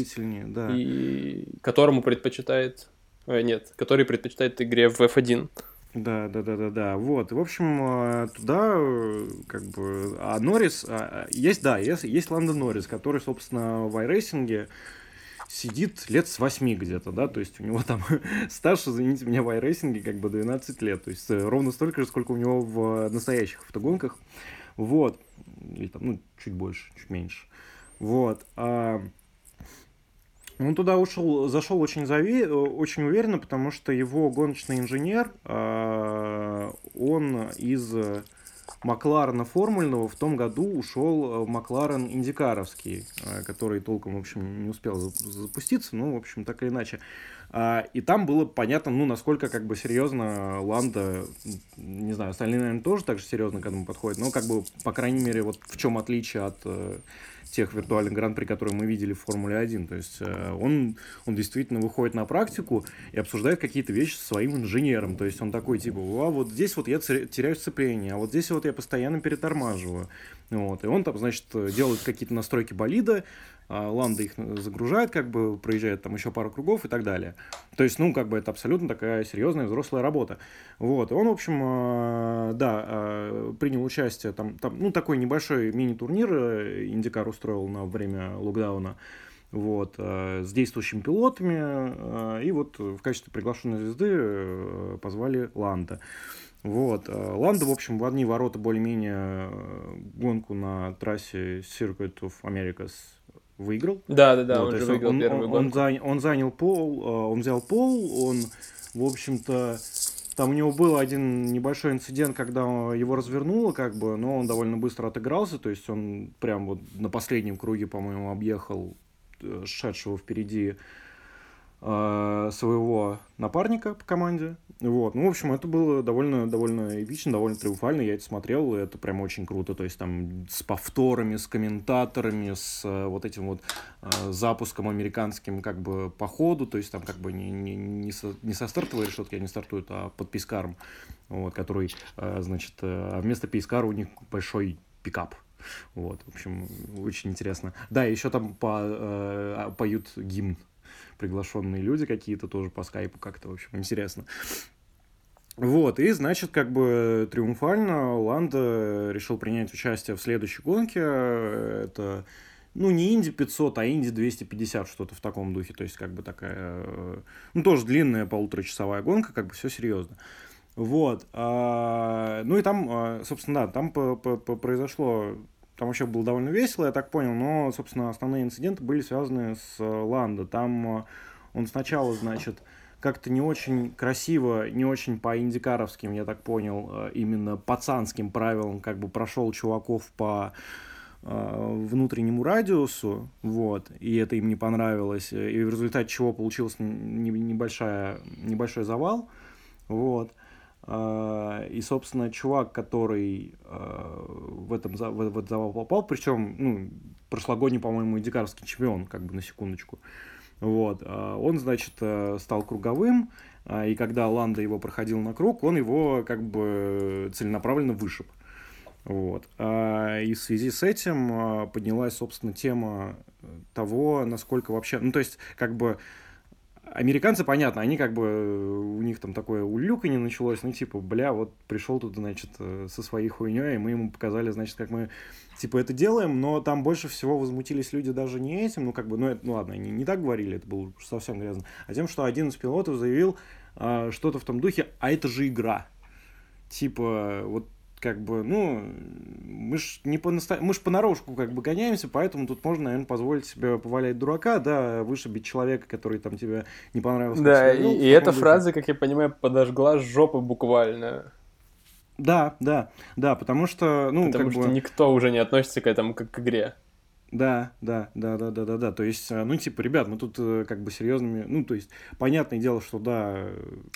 да. и которому предпочитает... Э, нет, который предпочитает игре в F1. Да, да, да, да, да. Вот. В общем, э, туда э, как бы. А Норрис. А, есть, да, есть, есть Ландон Норрис, который, собственно, в iRacing сидит лет с 8 где-то, да, то есть у него там стаж, извините меня, в iRacing как бы 12 лет, то есть э, ровно столько же, сколько у него в настоящих автогонках, вот, или там, ну, чуть больше, чуть меньше, вот, а он туда ушел, зашел очень, зави, очень уверенно, потому что его гоночный инженер, а, он из Макларена формульного в том году ушел в Макларен Индикаровский, а, который толком, в общем, не успел запуститься, ну, в общем, так или иначе. А, и там было понятно, ну, насколько как бы серьезно Ланда, не знаю, остальные, наверное, тоже так же серьезно к этому подходят, но как бы, по крайней мере, вот в чем отличие от э, тех виртуальных гран-при, которые мы видели в Формуле 1. То есть э, он, он действительно выходит на практику и обсуждает какие-то вещи со своим инженером. То есть он такой, типа, а вот здесь вот я теряю сцепление, а вот здесь вот я постоянно перетормаживаю. Вот. И он там, значит, делает какие-то настройки болида, Ланда их загружает, как бы проезжает там еще пару кругов и так далее. То есть, ну, как бы это абсолютно такая серьезная взрослая работа. Вот, он, в общем, а, да, а, принял участие, там, там ну, такой небольшой мини-турнир э, Индикар устроил на время локдауна, вот, с действующими пилотами, и вот в качестве приглашенной звезды э, позвали Ланда. Вот. Ланда, в общем, в одни ворота более-менее э, гонку на трассе Circuit of Americas выиграл. Да, да, да, вот, он же выиграл он, первый он, он, занял, он занял пол, э, он взял пол, он, в общем-то, там у него был один небольшой инцидент, когда его развернуло, как бы, но он довольно быстро отыгрался, то есть он прям вот на последнем круге, по-моему, объехал э, шедшего впереди своего напарника по команде. Вот. Ну, в общем, это было довольно, довольно эпично, довольно триумфально. Я это смотрел, и это прям очень круто. То есть там с повторами, с комментаторами, с э, вот этим вот э, запуском американским как бы по ходу. То есть там как бы не, не, не, со, не со стартовой решетки они стартуют, а под пискаром, вот, который, э, значит, э, а вместо пискара у них большой пикап. Вот, в общем, очень интересно. Да, еще там по, э, поют гимн приглашенные люди какие-то тоже по скайпу как-то, в общем, интересно. Вот, и, значит, как бы триумфально Ланда решил принять участие в следующей гонке. Это, ну, не Инди 500, а Инди 250, что-то в таком духе. То есть, как бы такая, э, ну, тоже длинная полуторачасовая гонка, как бы все серьезно. Вот. А, ну и там, а, собственно, да, там произошло там вообще было довольно весело, я так понял, но, собственно, основные инциденты были связаны с э, Ландо. Там э, он сначала, значит, как-то не очень красиво, не очень по индикаровским, я так понял, э, именно пацанским правилам, как бы прошел чуваков по внутреннему радиусу, вот, и это им не понравилось, и в результате чего получился небольшая, небольшой завал, вот. А, и, собственно, чувак, который а, в, этом, в этот завал попал, причем, ну, прошлогодний, по-моему, дикарский чемпион, как бы на секундочку, вот, а, он, значит, э, стал круговым, и когда Ланда его проходил на круг, он его как бы целенаправленно вышиб. Вот. И в связи с этим поднялась, собственно, тема того, насколько вообще... Ну, то есть, как бы Американцы, понятно, они как бы, у них там такое улюканье началось, ну, типа, бля, вот пришел тут, значит, э, со своей хуйней, и мы ему показали, значит, как мы, типа, это делаем, но там больше всего возмутились люди даже не этим, ну, как бы, ну, это, ну, ладно, они не так говорили, это было совсем грязно, а тем, что один из пилотов заявил э, что-то в том духе, а это же игра. Типа, вот как бы, ну, мы ж не по наста... мы ж понарошку как бы гоняемся, поэтому тут можно, наверное, позволить себе повалять дурака, да, вышибить человека, который там тебе не понравился. Да, и, и эта духе. фраза, как я понимаю, подожгла жопу буквально. Да, да, да, потому что, ну, потому как что бы... никто уже не относится к этому как к игре. Да, да, да, да, да, да, да. То есть, ну, типа, ребят, мы тут э, как бы серьезными, ну, то есть, понятное дело, что да,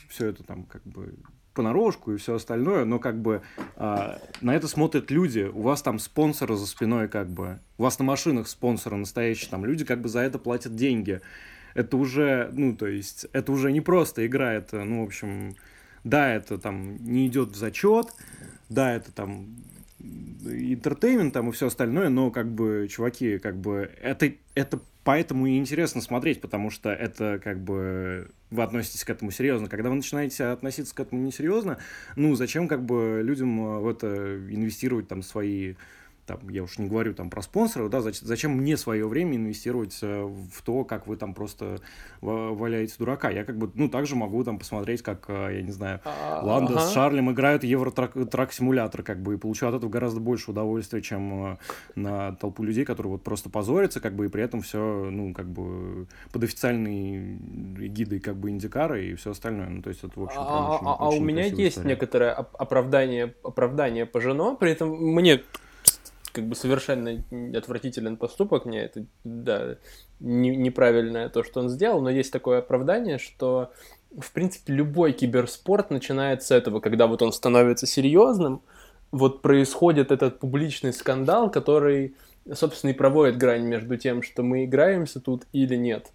все это там как бы понарошку и все остальное, но как бы а, на это смотрят люди, у вас там спонсоры за спиной как бы, у вас на машинах спонсоры настоящие, там люди как бы за это платят деньги. Это уже, ну, то есть, это уже не просто игра, это, ну, в общем, да, это там не идет в зачет, да, это там интертеймент там и все остальное, но как бы, чуваки, как бы, это, это поэтому и интересно смотреть, потому что это как бы вы относитесь к этому серьезно. Когда вы начинаете относиться к этому несерьезно, ну, зачем как бы людям э, в это инвестировать там свои там, я уж не говорю там про спонсоров, да, зачем, зачем мне свое время инвестировать э, в то, как вы там просто валяете дурака. Я как бы, ну, также могу там посмотреть, как, э, я не знаю, а, Ланда с Шарлем играют Евротрак-симулятор, как бы, и получу от этого гораздо больше удовольствия, чем э, на толпу людей, которые вот просто позорятся, как бы, и при этом все, ну, как бы, под официальной гидой, как бы, Индикара и все остальное. Ну, то есть это, в общем, а, очень, а, а у меня есть история. некоторое оправдание, оправдание по жену, при этом мне как бы совершенно отвратителен поступок, мне это, да, не, неправильное то, что он сделал, но есть такое оправдание, что, в принципе, любой киберспорт начинает с этого, когда вот он становится серьезным, вот происходит этот публичный скандал, который, собственно, и проводит грань между тем, что мы играемся тут или нет.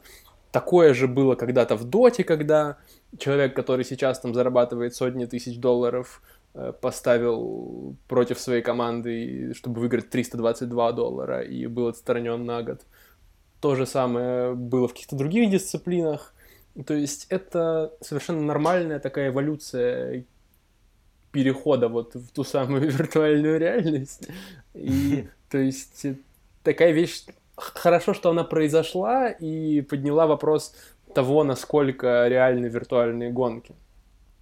Такое же было когда-то в Доте, когда человек, который сейчас там зарабатывает сотни тысяч долларов, Э, поставил против своей команды, чтобы выиграть 322 доллара, и был отстранен на год. То же самое было в каких-то других дисциплинах. То есть это совершенно нормальная такая эволюция перехода вот в ту самую виртуальную реальность. И то есть такая вещь хорошо, что она произошла и подняла вопрос того, насколько реальны виртуальные гонки.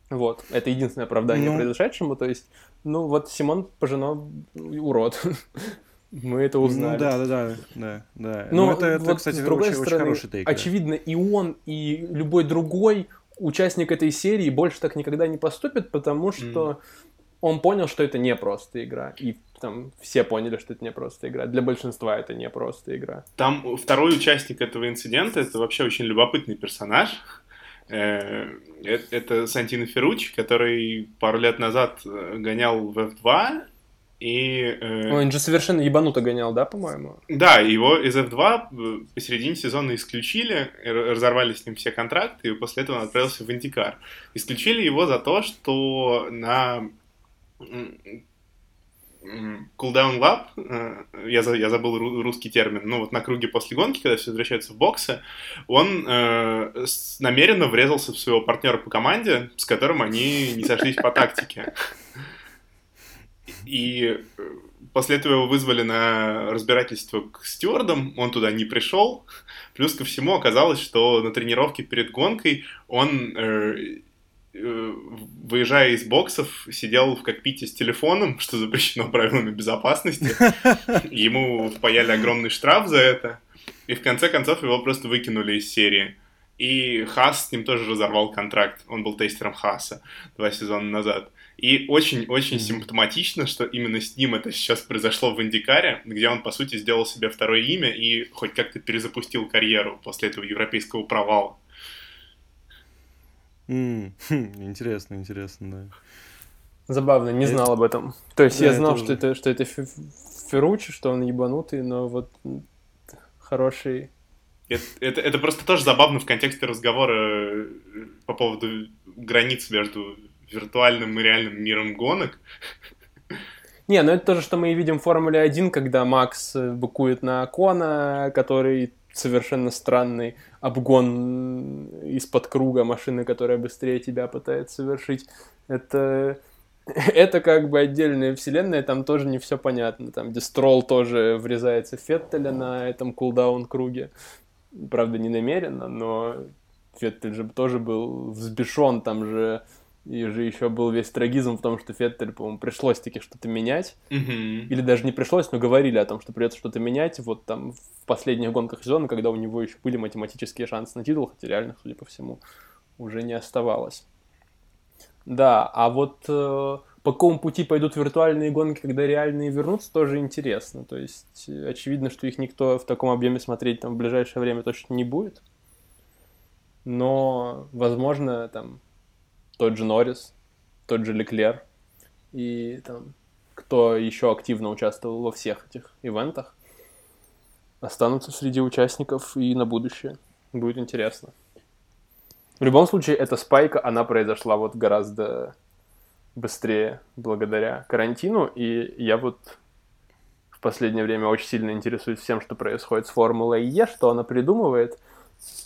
Вот, это единственное оправдание ну... произошедшему, то есть, ну вот Симон Пожино урод. Мы это узнали. Ну да, да, да, да, да. Но, Но это, это вот, кстати, с другой очень, стороны, очень хороший тейк. Очевидно, да. и он, и любой другой участник этой серии больше так никогда не поступит, потому что mm. он понял, что это не просто игра. И там все поняли, что это не просто игра. Для большинства это не просто игра. Там второй участник этого инцидента, это вообще очень любопытный персонаж. Э, это Сантино Ферручи, который пару лет назад э, гонял в F2, и... Э... Он же совершенно ебануто гонял, да, по-моему? Да, его из F2 э, посередине сезона исключили, разорвали с ним все контракты, и после этого он отправился в Индикар. Исключили его за то, что на Cooldown Lab, э, я, я забыл русский термин, ну вот на круге после гонки, когда все возвращаются в боксы, он э, намеренно врезался в своего партнера по команде, с которым они не сошлись по тактике. И э, после этого его вызвали на разбирательство к стюардам, он туда не пришел. Плюс ко всему оказалось, что на тренировке перед гонкой он Э, выезжая из боксов, сидел в кокпите с телефоном, что запрещено правилами безопасности. Ему впаяли огромный штраф за это. И в конце концов его просто выкинули из серии. И Хас с ним тоже разорвал контракт. Он был тестером Хаса два сезона назад. И очень-очень симптоматично, что именно с ним это сейчас произошло в Индикаре, где он, по сути, сделал себе второе имя и хоть как-то перезапустил карьеру после этого европейского провала. Хм, интересно, интересно, да. Забавно, не знал об этом. То есть я знал, что это, что это Ферручи, что он ебанутый, но вот хороший... Это, это, это просто тоже забавно в контексте разговора э, по поводу границ между виртуальным и реальным миром гонок. Не, ну это то же, что мы и видим в Формуле 1, когда Макс букует на Кона, который совершенно странный обгон из-под круга машины, которая быстрее тебя пытается совершить. Это, это как бы отдельная вселенная, там тоже не все понятно. Там, где Строл тоже врезается в Феттеля на этом кулдаун-круге. Правда, не намеренно, но Феттель же тоже был взбешен, там же и же еще был весь трагизм в том, что Феттель, по-моему, пришлось таки что-то менять. Mm-hmm. Или даже не пришлось, но говорили о том, что придется что-то менять. Вот там в последних гонках сезона, когда у него еще были математические шансы на титул, хотя реально, судя по всему, уже не оставалось. Да, а вот э, по какому пути пойдут виртуальные гонки, когда реальные вернутся, тоже интересно. То есть э, очевидно, что их никто в таком объеме смотреть там в ближайшее время точно не будет. Но, возможно, там тот же Норрис, тот же Леклер и там кто еще активно участвовал во всех этих ивентах, останутся среди участников и на будущее. Будет интересно. В любом случае, эта спайка, она произошла вот гораздо быстрее благодаря карантину, и я вот в последнее время очень сильно интересуюсь всем, что происходит с Формулой Е, что она придумывает.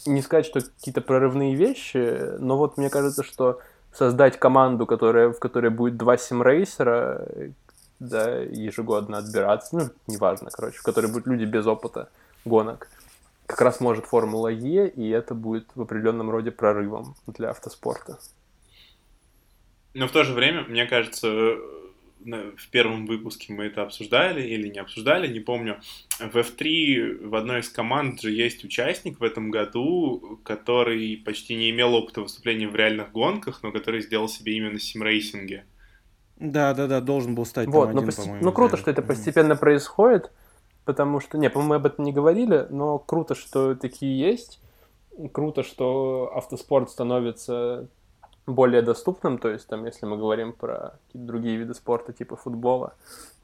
Не сказать, что какие-то прорывные вещи, но вот мне кажется, что создать команду, которая, в которой будет два симрейсера, да, ежегодно отбираться, ну, неважно, короче, в которой будут люди без опыта гонок. Как раз может Формула Е, и это будет в определенном роде прорывом для автоспорта. Но в то же время, мне кажется, в первом выпуске мы это обсуждали или не обсуждали, не помню. В F3 в одной из команд же есть участник в этом году, который почти не имел опыта выступления в реальных гонках, но который сделал себе имя на симрейсинге. Да, да, да, должен был стать вот, один, по Ну, круто, что это постепенно происходит, потому что, не, по-моему, мы об этом не говорили, но круто, что такие есть. Круто, что автоспорт становится более доступным, то есть там, если мы говорим про какие-то другие виды спорта, типа футбола,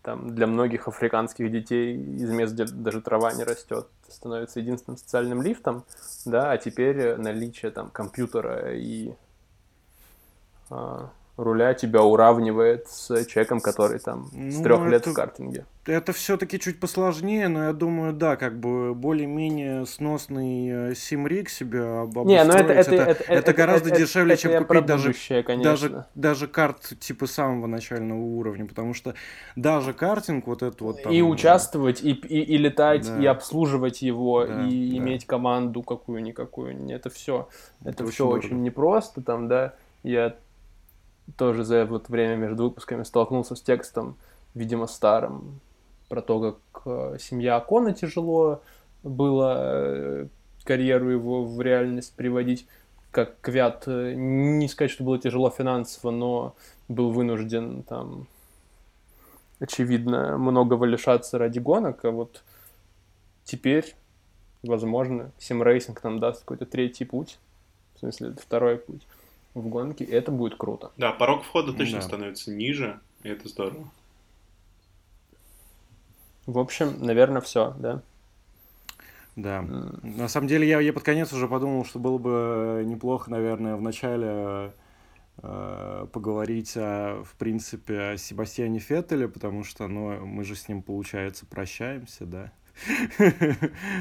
там для многих африканских детей из мест, где даже трава не растет, становится единственным социальным лифтом, да, а теперь наличие там компьютера и а, руля тебя уравнивает с человеком, который там ну, с трех лет в картинге. Это все-таки чуть посложнее, но я думаю, да, как бы более-менее сносный э, симрик себя обустроить. Не, ну это, это, это, это, это гораздо это, дешевле, это, чем купить даже, даже, даже карт типа самого начального уровня, потому что даже картинг вот этот вот там... И участвовать, и, и, и летать, да. и обслуживать его, да, и да. иметь команду какую-никакую, это все, это, это все очень, очень непросто там, да, я тоже за вот время между выпусками столкнулся с текстом, видимо, старым, про то, как э, семья Окона тяжело было э, карьеру его в реальность приводить, как Квят, э, не сказать, что было тяжело финансово, но был вынужден там, очевидно, многого лишаться ради гонок, а вот теперь, возможно, sim racing нам даст какой-то третий путь, в смысле, второй путь в гонке, и это будет круто. Да, порог входа точно да. становится ниже, и это здорово. В общем, наверное, все, да? Да. На самом деле, я, я под конец уже подумал, что было бы неплохо, наверное, в начале э, поговорить, о, в принципе, о Себастьяне Феттеле, потому что, ну, мы же с ним, получается, прощаемся, да?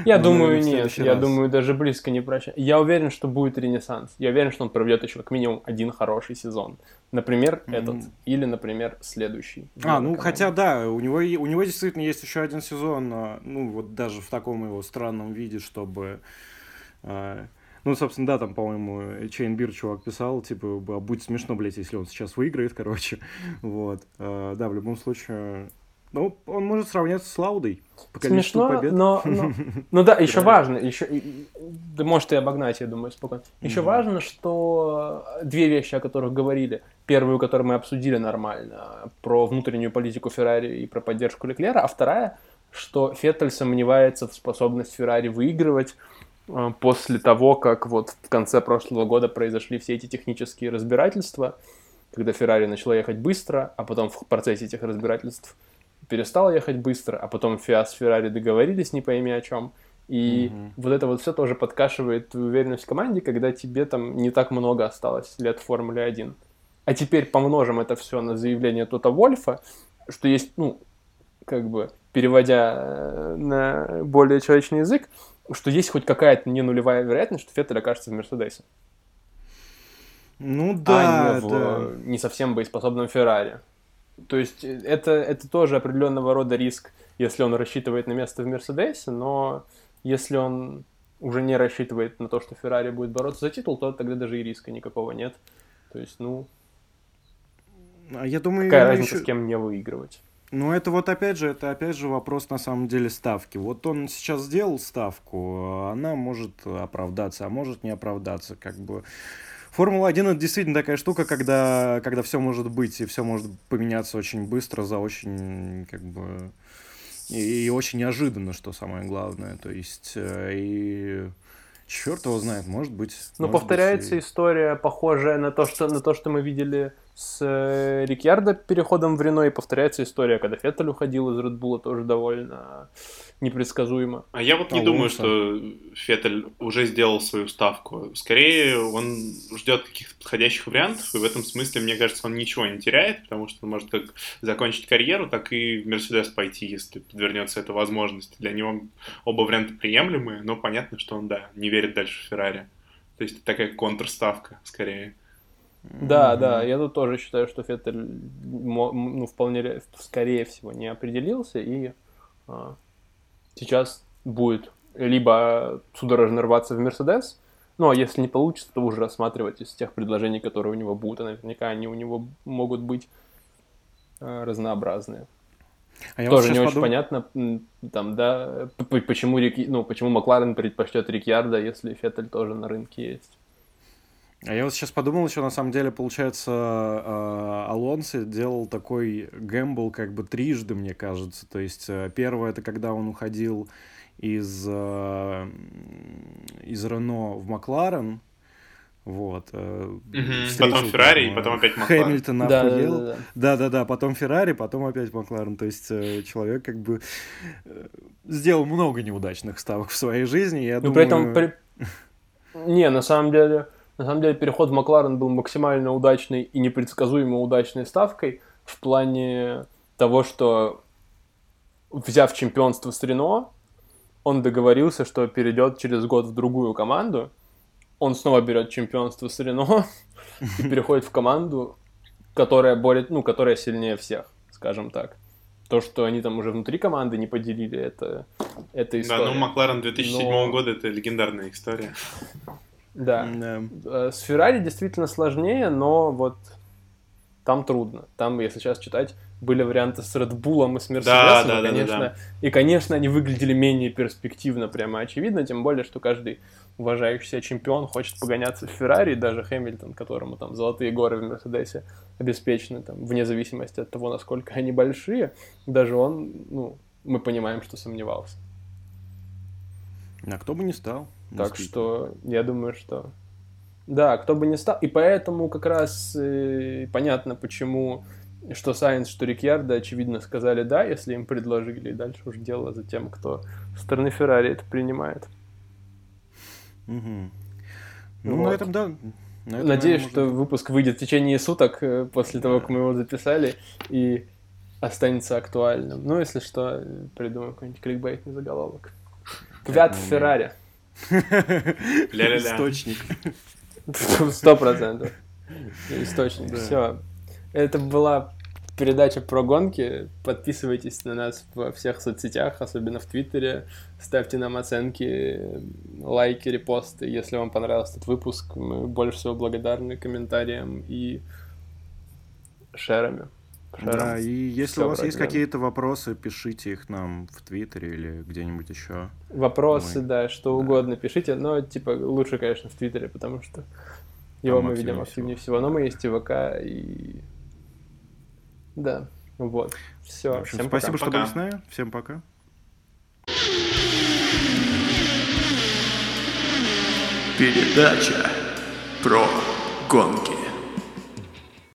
Я думаю, нет. Я думаю, даже близко не прощаемся. Я уверен, что будет ренессанс. Я уверен, что он проведет еще как минимум один хороший сезон. Например, этот. Или, например, следующий. А, ну, хотя, да, у него, у него действительно есть еще один сезон, а, ну, вот даже в таком его странном виде, чтобы а, ну, собственно, да, там, по-моему, Чейн Бир чувак писал, типа, будет смешно, блядь, если он сейчас выиграет, короче. Вот. А, да, в любом случае, ну, он может сравняться с Лаудой. По Смешно, побед. но, но... Ну да, еще важно, еще, да может и обогнать, я думаю, спокойно. Еще mm-hmm. важно, что две вещи, о которых говорили. Первую, которую мы обсудили нормально, про внутреннюю политику Феррари и про поддержку Леклера, а вторая, что Феттель сомневается в способности Феррари выигрывать э, после того, как вот в конце прошлого года произошли все эти технические разбирательства, когда Феррари начала ехать быстро, а потом в процессе этих разбирательств перестал ехать быстро, а потом Фиас с Феррари договорились не пойми о чем. И mm вот это вот все тоже подкашивает твою уверенность в команде, когда тебе там не так много осталось лет Формуле 1. А теперь помножим это все на заявление Тота Вольфа, что есть, ну, как бы, переводя э, на более человечный язык, что есть хоть какая-то не нулевая вероятность, что Феттель окажется в Мерседесе. Ну да, а не в да. не совсем боеспособном Феррари. То есть э, это, это тоже определенного рода риск, если он рассчитывает на место в Мерседесе, но если он уже не рассчитывает на то, что Феррари будет бороться за титул, то тогда даже и риска никакого нет. То есть, ну... А я думаю, какая разница, еще... с кем не выигрывать? Ну, это вот опять же, это опять же вопрос на самом деле ставки. Вот он сейчас сделал ставку, она может оправдаться, а может не оправдаться. Как бы Формула-1 это действительно такая штука, когда, когда все может быть, и все может поменяться очень быстро, за очень, как бы, и, и очень неожиданно, что самое главное. То есть, э, и черт его знает, может быть. Но может повторяется быть, и... история, похожая на то, что, на то, что мы видели с э, Рикьярдо переходом в Рено, и повторяется история, когда Феттель уходил из Редбула, тоже довольно непредсказуемо. А я вот не а думаю, что Феттель уже сделал свою ставку. Скорее, он ждет каких-то подходящих вариантов, и в этом смысле, мне кажется, он ничего не теряет, потому что он может как закончить карьеру, так и в Мерседес пойти, если подвернется эта возможность. Для него оба варианта приемлемые, но понятно, что он, да, не верит дальше в Феррари. То есть такая контрставка, скорее. Да, mm-hmm. да, я тут тоже считаю, что Феттель ну, вполне, скорее всего, не определился, и а, сейчас будет либо судорожно рваться в Мерседес, ну, а если не получится, то уже рассматривать из тех предложений, которые у него будут, а наверняка они у него могут быть э, разнообразные. А я Тоже не очень подум... понятно, там, да, почему, ну, почему Макларен предпочтет Рикьярда, если Феттель тоже на рынке есть. А я вот сейчас подумал еще, на самом деле, получается, э, Алонсо делал такой гэмбл как бы трижды, мне кажется. То есть э, первое, это когда он уходил из, э, из Рено в Макларен, вот. Угу. Потом Феррари, и потом опять Макларен. Хэмилтон охуел. Да-да-да, потом Феррари, потом опять Макларен. То есть человек как бы сделал много неудачных ставок в своей жизни. Я Но думаю... при этом... При... Не, на самом деле на самом деле переход в Макларен был максимально удачной и непредсказуемо удачной ставкой в плане того, что взяв чемпионство с Рено, он договорился, что перейдет через год в другую команду. Он снова берет чемпионство с Рено и переходит в команду, которая более, ну, которая сильнее всех, скажем так. То, что они там уже внутри команды не поделили, это, это история. Да, ну Макларен 2007 Но... года это легендарная история. Да. да. Э, с Феррари действительно сложнее, но вот там трудно. Там, если сейчас читать, были варианты с Red Bull и с Mercedes, да, да, и, конечно, да, да. и, конечно, они выглядели менее перспективно, прямо очевидно, тем более, что каждый уважающий себя чемпион хочет погоняться в Феррари, даже Хэмилтон, которому там золотые горы в Мерседесе обеспечены, там, вне зависимости от того, насколько они большие, даже он, ну, мы понимаем, что сомневался. А кто бы не стал. Так что я думаю, что да, кто бы не стал. И поэтому как раз э, понятно, почему что Сайенс, что Рикьярдо, очевидно, сказали да, если им предложили. И дальше уже дело за тем, кто со стороны Феррари это принимает. Угу. Ну, вот. на этом, да. Но это, Надеюсь, наверное, что может- выпуск выйдет в течение суток э, после того, как мы его записали, и останется актуальным. Ну, если что, э, придумаем какой-нибудь кликбейтный заголовок. Квят Феррари. Источник. Сто процентов. Источник. Все. Это была передача про гонки. Подписывайтесь на нас во всех соцсетях, особенно в Твиттере. Ставьте нам оценки, лайки, репосты. Если вам понравился этот выпуск, мы больше всего благодарны комментариям и шерами. Шерам. Да, и если Всё у вас есть да. какие-то вопросы, пишите их нам в Твиттере или где-нибудь еще. Вопросы, Мы- да, что угодно пишите, но, типа, лучше, конечно, в Твиттере, потому что его Там мы видим активнее активнее всего. Но мы есть и ВК, и... Да, вот. Все, В общем, всем спасибо, пока. что Пока. были с нами. Всем пока. Передача про гонки.